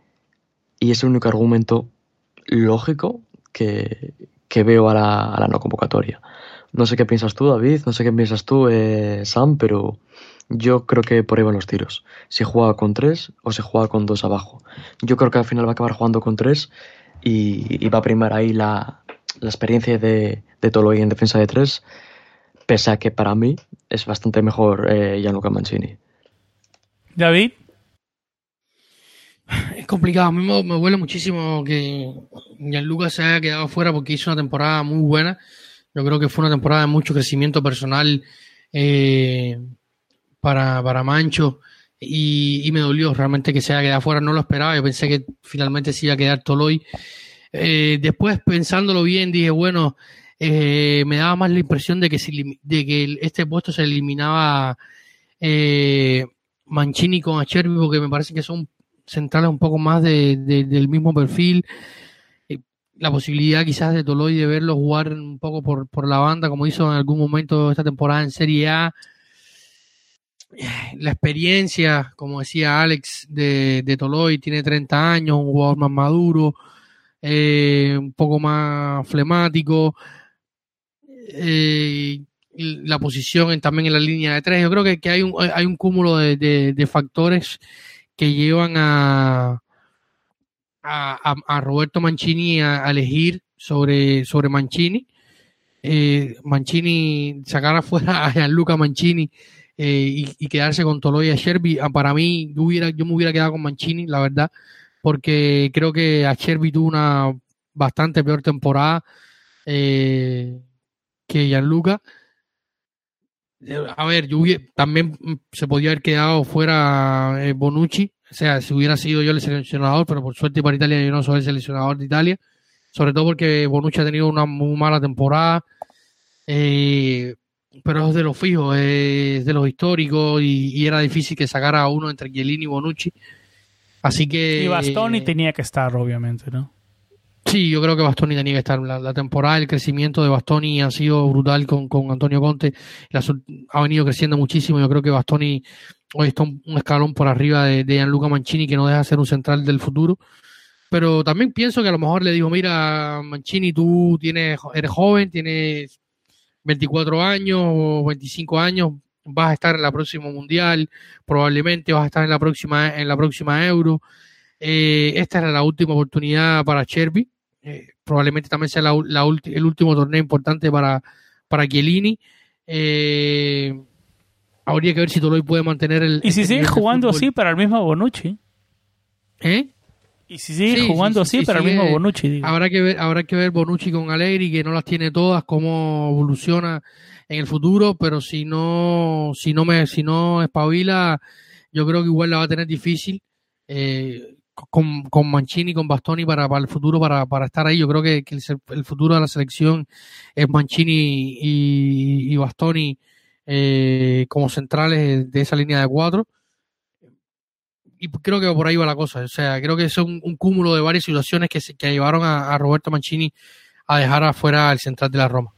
Speaker 3: y es el único argumento lógico que, veo a la, no convocatoria. No sé qué piensas tú, David, no sé qué piensas tú, eh, Sam, pero yo creo que por ahí van los tiros. Si juega con tres o si juega con dos abajo. Yo creo que al final va a acabar jugando con tres y, va a primar ahí la, experiencia de, de Toloi en defensa de tres pese a que para mí es bastante mejor eh, Gianluca Mancini.
Speaker 1: David.
Speaker 2: Es complicado, a mí me, me duele muchísimo que Gianluca se haya quedado fuera porque hizo una temporada muy buena. Yo creo que fue una temporada de mucho crecimiento personal eh, para, para Mancho y, me dolió realmente que se haya quedado fuera. No lo esperaba, yo pensé que finalmente se iba a quedar Toloy. Eh, después, pensándolo bien, dije, bueno, eh, me daba más la impresión de que, de que este puesto se eliminaba eh, Mancini con Acherbi, porque me parece que son centrales un poco más de, del mismo perfil. Eh, la posibilidad quizás de Toloy de verlo jugar un poco por, la banda, como hizo en algún momento esta temporada en Serie A. La experiencia, como decía Alex, de, de Toloy, tiene 30 años, un jugador más maduro, un poco más flemático. Eh, la posición también en la línea de tres. Yo creo que, que hay, un, hay un cúmulo de, factores que llevan a, a, Roberto Mancini a, elegir sobre, sobre Mancini. Eh, Mancini, sacar afuera a Gianluca Mancini eh, y, quedarse con Toloy y Sherby, ah, para mí yo, hubiera, yo me hubiera quedado con Mancini, la verdad, porque creo que a Sherby tuvo una bastante peor temporada eh, que Gianluca. Eh, a ver, yo también se podía haber quedado fuera Bonucci, o sea, si hubiera sido yo el seleccionador, pero por suerte para Italia yo no soy el seleccionador de Italia, sobre todo porque Bonucci ha tenido una muy mala temporada. Eh, pero es de los fijos, es de los históricos y, era difícil que sacara a uno entre Chiellini y Bonucci. Así que.
Speaker 1: Y Bastoni tenía que estar, obviamente, ¿no?
Speaker 2: Sí, yo creo que Bastoni tenía que estar. La, temporada, el crecimiento de Bastoni ha sido brutal con, con Antonio Conte. ha venido creciendo muchísimo. Yo creo que Bastoni hoy está un, escalón por arriba de, de, Gianluca Mancini, que no deja de ser un central del futuro. Pero también pienso que a lo mejor le dijo: Mira, Mancini, tú tienes, eres joven, tienes 24 años o 25 años, vas a estar en la próxima mundial, probablemente vas a estar en la próxima, en la próxima Euro. Eh, esta era la última oportunidad para Cherby. Eh, probablemente también sea la, el último torneo importante para, para Chiellini. Eh, habría que ver si Toloy puede mantener el.
Speaker 1: Y si sigue jugando así para el mismo Bonucci.
Speaker 2: ¿Eh?
Speaker 1: Y si sigue jugando así para el mismo Bonucci.
Speaker 2: Habrá que ver, habrá que ver Bonucci con Allegri, que no las tiene todas, cómo evoluciona en el futuro, pero si no, si no me, si no espabila, yo creo que igual la va a tener difícil. Eh, con, con Mancini, con Bastoni para, para el futuro, para, para estar ahí. Yo creo que, el, futuro de la selección es Mancini y, Bastoni eh, como centrales de esa línea de cuatro y creo que por ahí va la cosa. O sea, creo que es un, cúmulo de varias situaciones que, que llevaron a, Roberto Mancini a dejar afuera el central de la Roma.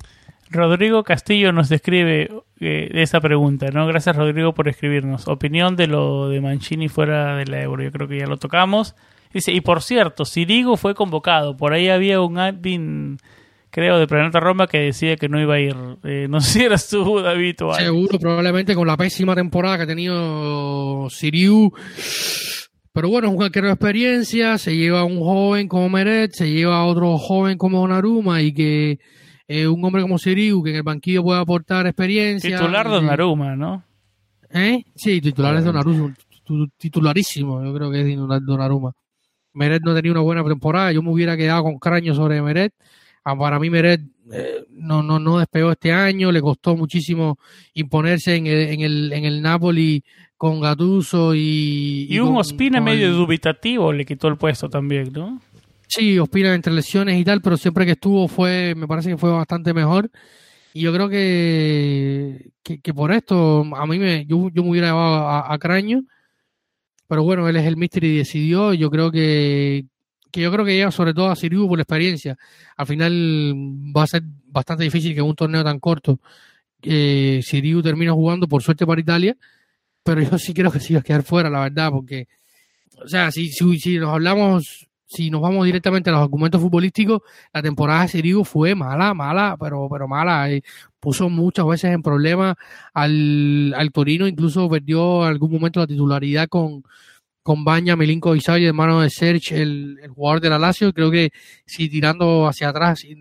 Speaker 1: Rodrigo Castillo nos describe eh, esa pregunta, ¿no? Gracias Rodrigo por escribirnos. Opinión de lo de Mancini fuera de la Euro, yo creo que ya lo tocamos. Dice, y por cierto, Sirigo fue convocado, por ahí había un admin creo, de Planeta Roma que decía que no iba a ir. Eh, no sé si eras tú, David,
Speaker 2: Seguro, probablemente con la pésima temporada que ha tenido Siriu. Pero bueno, es cualquier experiencia, se lleva a un joven como Meret, se lleva a otro joven como Naruma y que eh, un hombre como Siriu, que en el banquillo puede aportar experiencia.
Speaker 1: Titular de Naruma, ¿no?
Speaker 2: ¿Eh? Sí, titular es Donnarumma, titularísimo, yo creo que es Donnarumma. Meret no tenía una buena temporada, yo me hubiera quedado con craño sobre Meret Ah, para mí Meret eh, no, no, no despegó este año, le costó muchísimo imponerse en el, en el, en el Napoli con Gattuso y...
Speaker 1: Y, un Ospina medio dubitativo le quitó el puesto también, ¿no?
Speaker 2: Sí, Ospina entre lesiones y tal, pero siempre que estuvo fue, me parece que fue bastante mejor. Y yo creo que, que, por esto, a mí me, yo, yo me hubiera llevado a, a, Craño, pero bueno, él es el mister y decidió. Yo creo que, que yo creo que llega sobre todo a Siriu por la experiencia. Al final va a ser bastante difícil que en un torneo tan corto eh, Siriu termine jugando, por suerte para Italia, pero yo sí creo que sí va a quedar fuera, la verdad, porque, o sea, si, si, nos hablamos, si nos vamos directamente a los argumentos futbolísticos, la temporada de Siriu fue mala, mala, pero, pero mala. Eh, puso muchas veces en problemas al, al Torino, incluso perdió algún momento la titularidad con, con Baña, Milinko Isai, hermano de Serge, el, jugador de la Lazio. Creo que si tirando hacia atrás, eh,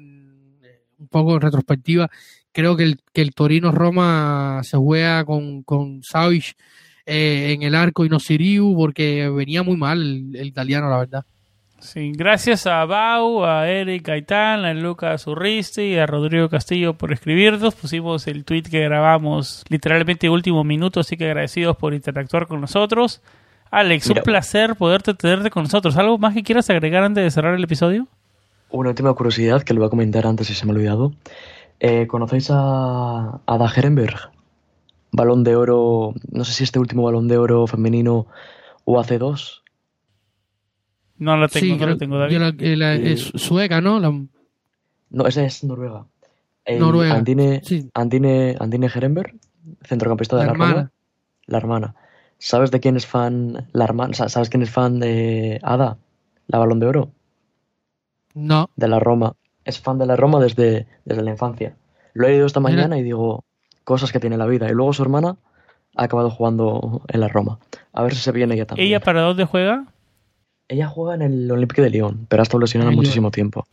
Speaker 2: un poco en retrospectiva, creo que el, que el Torino Roma se juega con, con eh, en el arco y no Siriu, porque venía muy mal el, italiano, la verdad.
Speaker 1: Sí, gracias a Bau, a Eric Gaitán, a Lucas Urristi y a Rodrigo Castillo por escribirnos. Pusimos el tweet que grabamos literalmente último minuto, así que agradecidos por interactuar con nosotros. Alex, un placer poderte tenerte con nosotros. ¿Algo más que quieras agregar antes de cerrar el episodio?
Speaker 3: Una última curiosidad que lo voy a comentar antes y se me ha olvidado. Eh, ¿Conocéis a Ada Herenberg? Balón de oro, no sé si este último balón de oro femenino o hace dos.
Speaker 1: No la tengo, no la tengo, David.
Speaker 2: La, es sueca, ¿no?
Speaker 3: No, esa es Noruega. Noruega. Andine, sí. Andine, Andine Herenberg, centrocampista de la, la La hermana. ¿Sabes de quién es fan la hermana? ¿Sabes quién es fan de Ada? La Balón de Oro.
Speaker 2: No.
Speaker 3: De la Roma. Es fan de la Roma desde, desde la infancia. Lo he leído esta mañana y digo, cosas que tiene la vida. Y luego su hermana ha acabado jugando en la Roma. A ver si se viene ella también.
Speaker 1: ¿Ella para dónde juega?
Speaker 3: Ella juega en el Olympique de Lyon, pero ha estado lesionada
Speaker 2: Ay,
Speaker 3: muchísimo tiempo.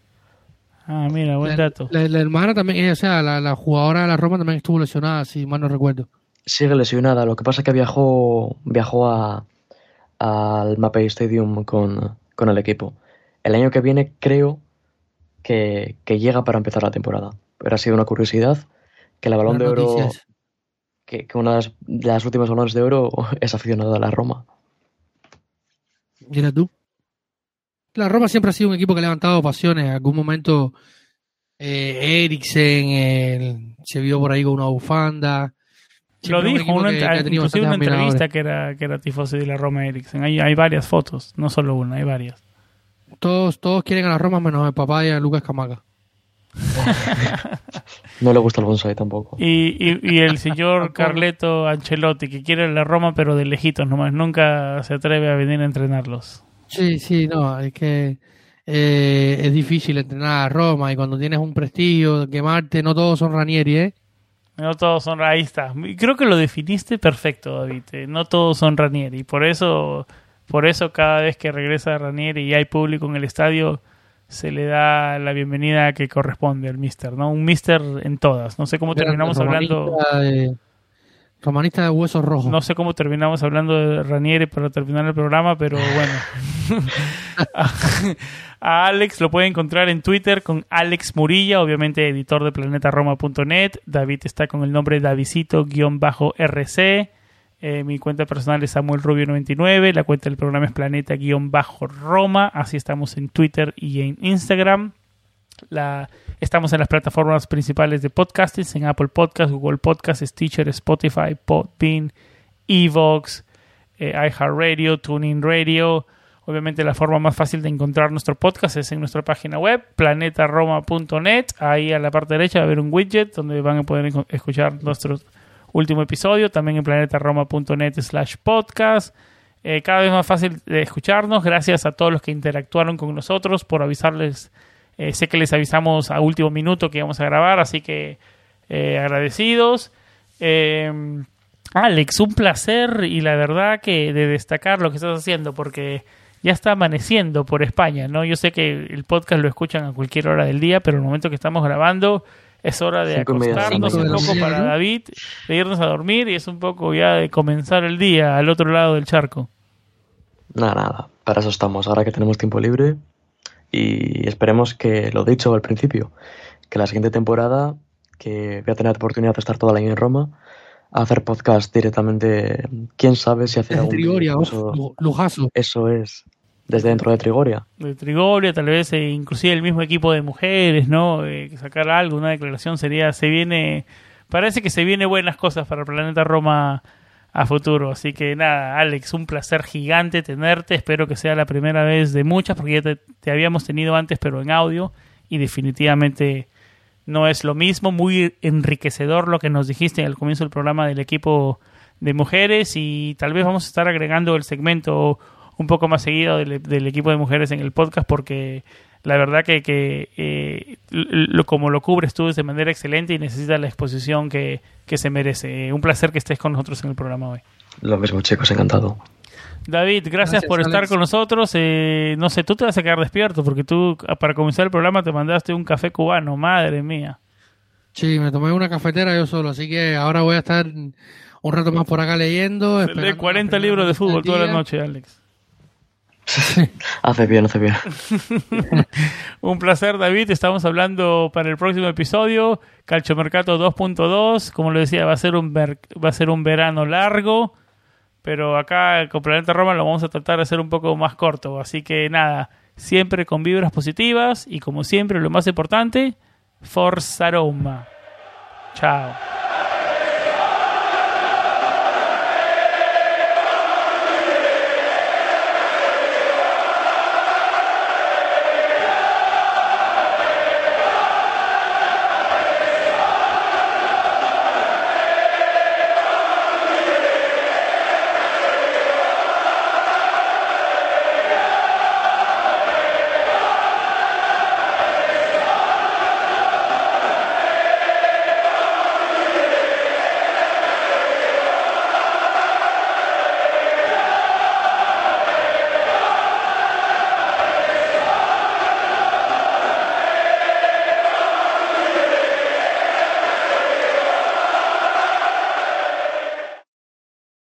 Speaker 1: Ah, mira, buen
Speaker 2: La,
Speaker 1: dato.
Speaker 2: la- la hermana también, o sea, la, la jugadora de la Roma también estuvo lesionada, si mal no recuerdo.
Speaker 3: Sigue lesionada, lo que pasa es que viajó, viajó a, al Mapei Stadium con, con el equipo. El año que viene creo que, que llega para empezar la temporada. Pero ha sido una curiosidad que la Balón de Oro, que, que una de las, de las últimas balones de oro es aficionada a la Roma.
Speaker 2: Mira tú. La Roma siempre ha sido un equipo que ha levantado pasiones. En algún momento eh, Eriksen el- se vio por ahí con una bufanda.
Speaker 1: Lo
Speaker 2: Siempre un
Speaker 1: dijo,
Speaker 2: equipo
Speaker 1: una,
Speaker 2: que- que
Speaker 1: inclusive una entrevista que era, que era tifosi de la Roma Eriksen. Hay, hay varias fotos, no solo una, hay varias.
Speaker 2: Todos, todos quieren a la Roma menos el papá y a Lucas Camaca.
Speaker 3: No le gusta el bonsai tampoco.
Speaker 1: Y, y, y el señor Carleto Ancelotti, que quiere la Roma, pero de lejitos nomás, nunca se atreve a venir a entrenarlos.
Speaker 2: Sí, sí, no, es que eh, es difícil entrenar a Roma y cuando tienes un prestigio, quemarte, no todos son Ranieri, ¿eh?
Speaker 1: No todos son, ahí está. Creo que lo definiste perfecto, David. eh, No todos son Ranieri. Por eso, por eso cada vez que regresa Ranieri y hay público en el estadio, se le da la bienvenida que corresponde al Mister, ¿no? Un Mister en todas. No sé cómo terminamos hablando.
Speaker 2: De, romanista de huesos rojos.
Speaker 1: No sé cómo terminamos hablando de Ranieri para terminar el programa, pero bueno. a, Alex lo puede encontrar en Twitter con Alex Murilla, obviamente editor de planetaroma.net. David está con el nombre Davidito-RC. Eh, mi cuenta personal es Samuel Rubio99. La cuenta del programa es Planeta-Roma. Así estamos en Twitter y en Instagram. La, estamos en las plataformas principales de podcasting, en Apple Podcast, Google Podcast, Stitcher, Spotify, Podbean, Evox, eh, iHeartRadio, TuneIn Radio. Obviamente la forma más fácil de encontrar nuestro podcast es en nuestra página web, planetaroma.net. Ahí a la parte derecha va a haber un widget donde van a poder escuchar nuestro último episodio. También en planetaroma.net slash podcast. Eh, cada vez más fácil de escucharnos. Gracias a todos los que interactuaron con nosotros por avisarles. Eh, sé que les avisamos a último minuto que íbamos a grabar, así que eh, agradecidos. Eh, Alex, un placer y la verdad que de destacar lo que estás haciendo porque ya está amaneciendo por España, ¿no? Yo sé que el podcast lo escuchan a cualquier hora del día, pero el momento que estamos grabando es hora de
Speaker 3: Cinco media
Speaker 1: acostarnos un poco para. David, de irnos a dormir y es un poco ya de comenzar el día al otro lado del charco.
Speaker 3: Nada, nada. Para eso estamos. Ahora que tenemos tiempo libre. Y esperemos que, lo dicho al principio, que la siguiente temporada, que voy a tener la oportunidad de estar todo el año en Roma, a hacer podcast directamente. Quién sabe si hacer
Speaker 2: Desde
Speaker 3: algún
Speaker 2: Trigoria,
Speaker 3: eso,
Speaker 2: lu- lujazo.
Speaker 3: eso es. Desde dentro de Trigoria.
Speaker 1: de Trigoria, tal vez eh, inclusive el mismo equipo de mujeres, ¿no? Eh, sacar algo, una declaración sería, se viene, parece que se viene buenas cosas para el Planeta Roma a futuro. Así que nada, Alex, un placer gigante tenerte. Espero que sea la primera vez de muchas, porque ya te, habíamos tenido antes, pero en audio, y definitivamente no es lo mismo. Muy enriquecedor lo que nos dijiste al comienzo del programa del equipo de mujeres, y tal vez vamos a estar agregando el segmento un poco más seguido del equipo de mujeres en el podcast porque la verdad que, que eh, lo, como lo cubres tú es de manera excelente y necesita la exposición que, que se merece. Eh, un placer que estés con nosotros en el programa hoy.
Speaker 3: Lo mismo, chicos, encantado.
Speaker 1: David, gracias,
Speaker 2: Gracias,
Speaker 1: por estar con nosotros. Eh, no sé, tú te vas a quedar despierto porque tú para comenzar el programa te mandaste un café cubano, madre mía.
Speaker 2: Sí, me tomé una cafetera yo solo, así que ahora voy a estar un rato más por acá leyendo.
Speaker 1: De
Speaker 2: esperando
Speaker 1: 40
Speaker 2: la
Speaker 1: libros de fútbol toda la noche, Alex.
Speaker 3: Hace bien, hace bien.
Speaker 1: Un placer, David. Estamos hablando para el próximo episodio. Calchomercato 2.2. Como le decía, va a ser un va a ser un verano largo. Pero acá con Planeta Roma lo vamos a tratar de hacer un poco más corto. Así que nada, siempre con vibras positivas. Y como siempre, lo más importante, Forza Roma. Chao.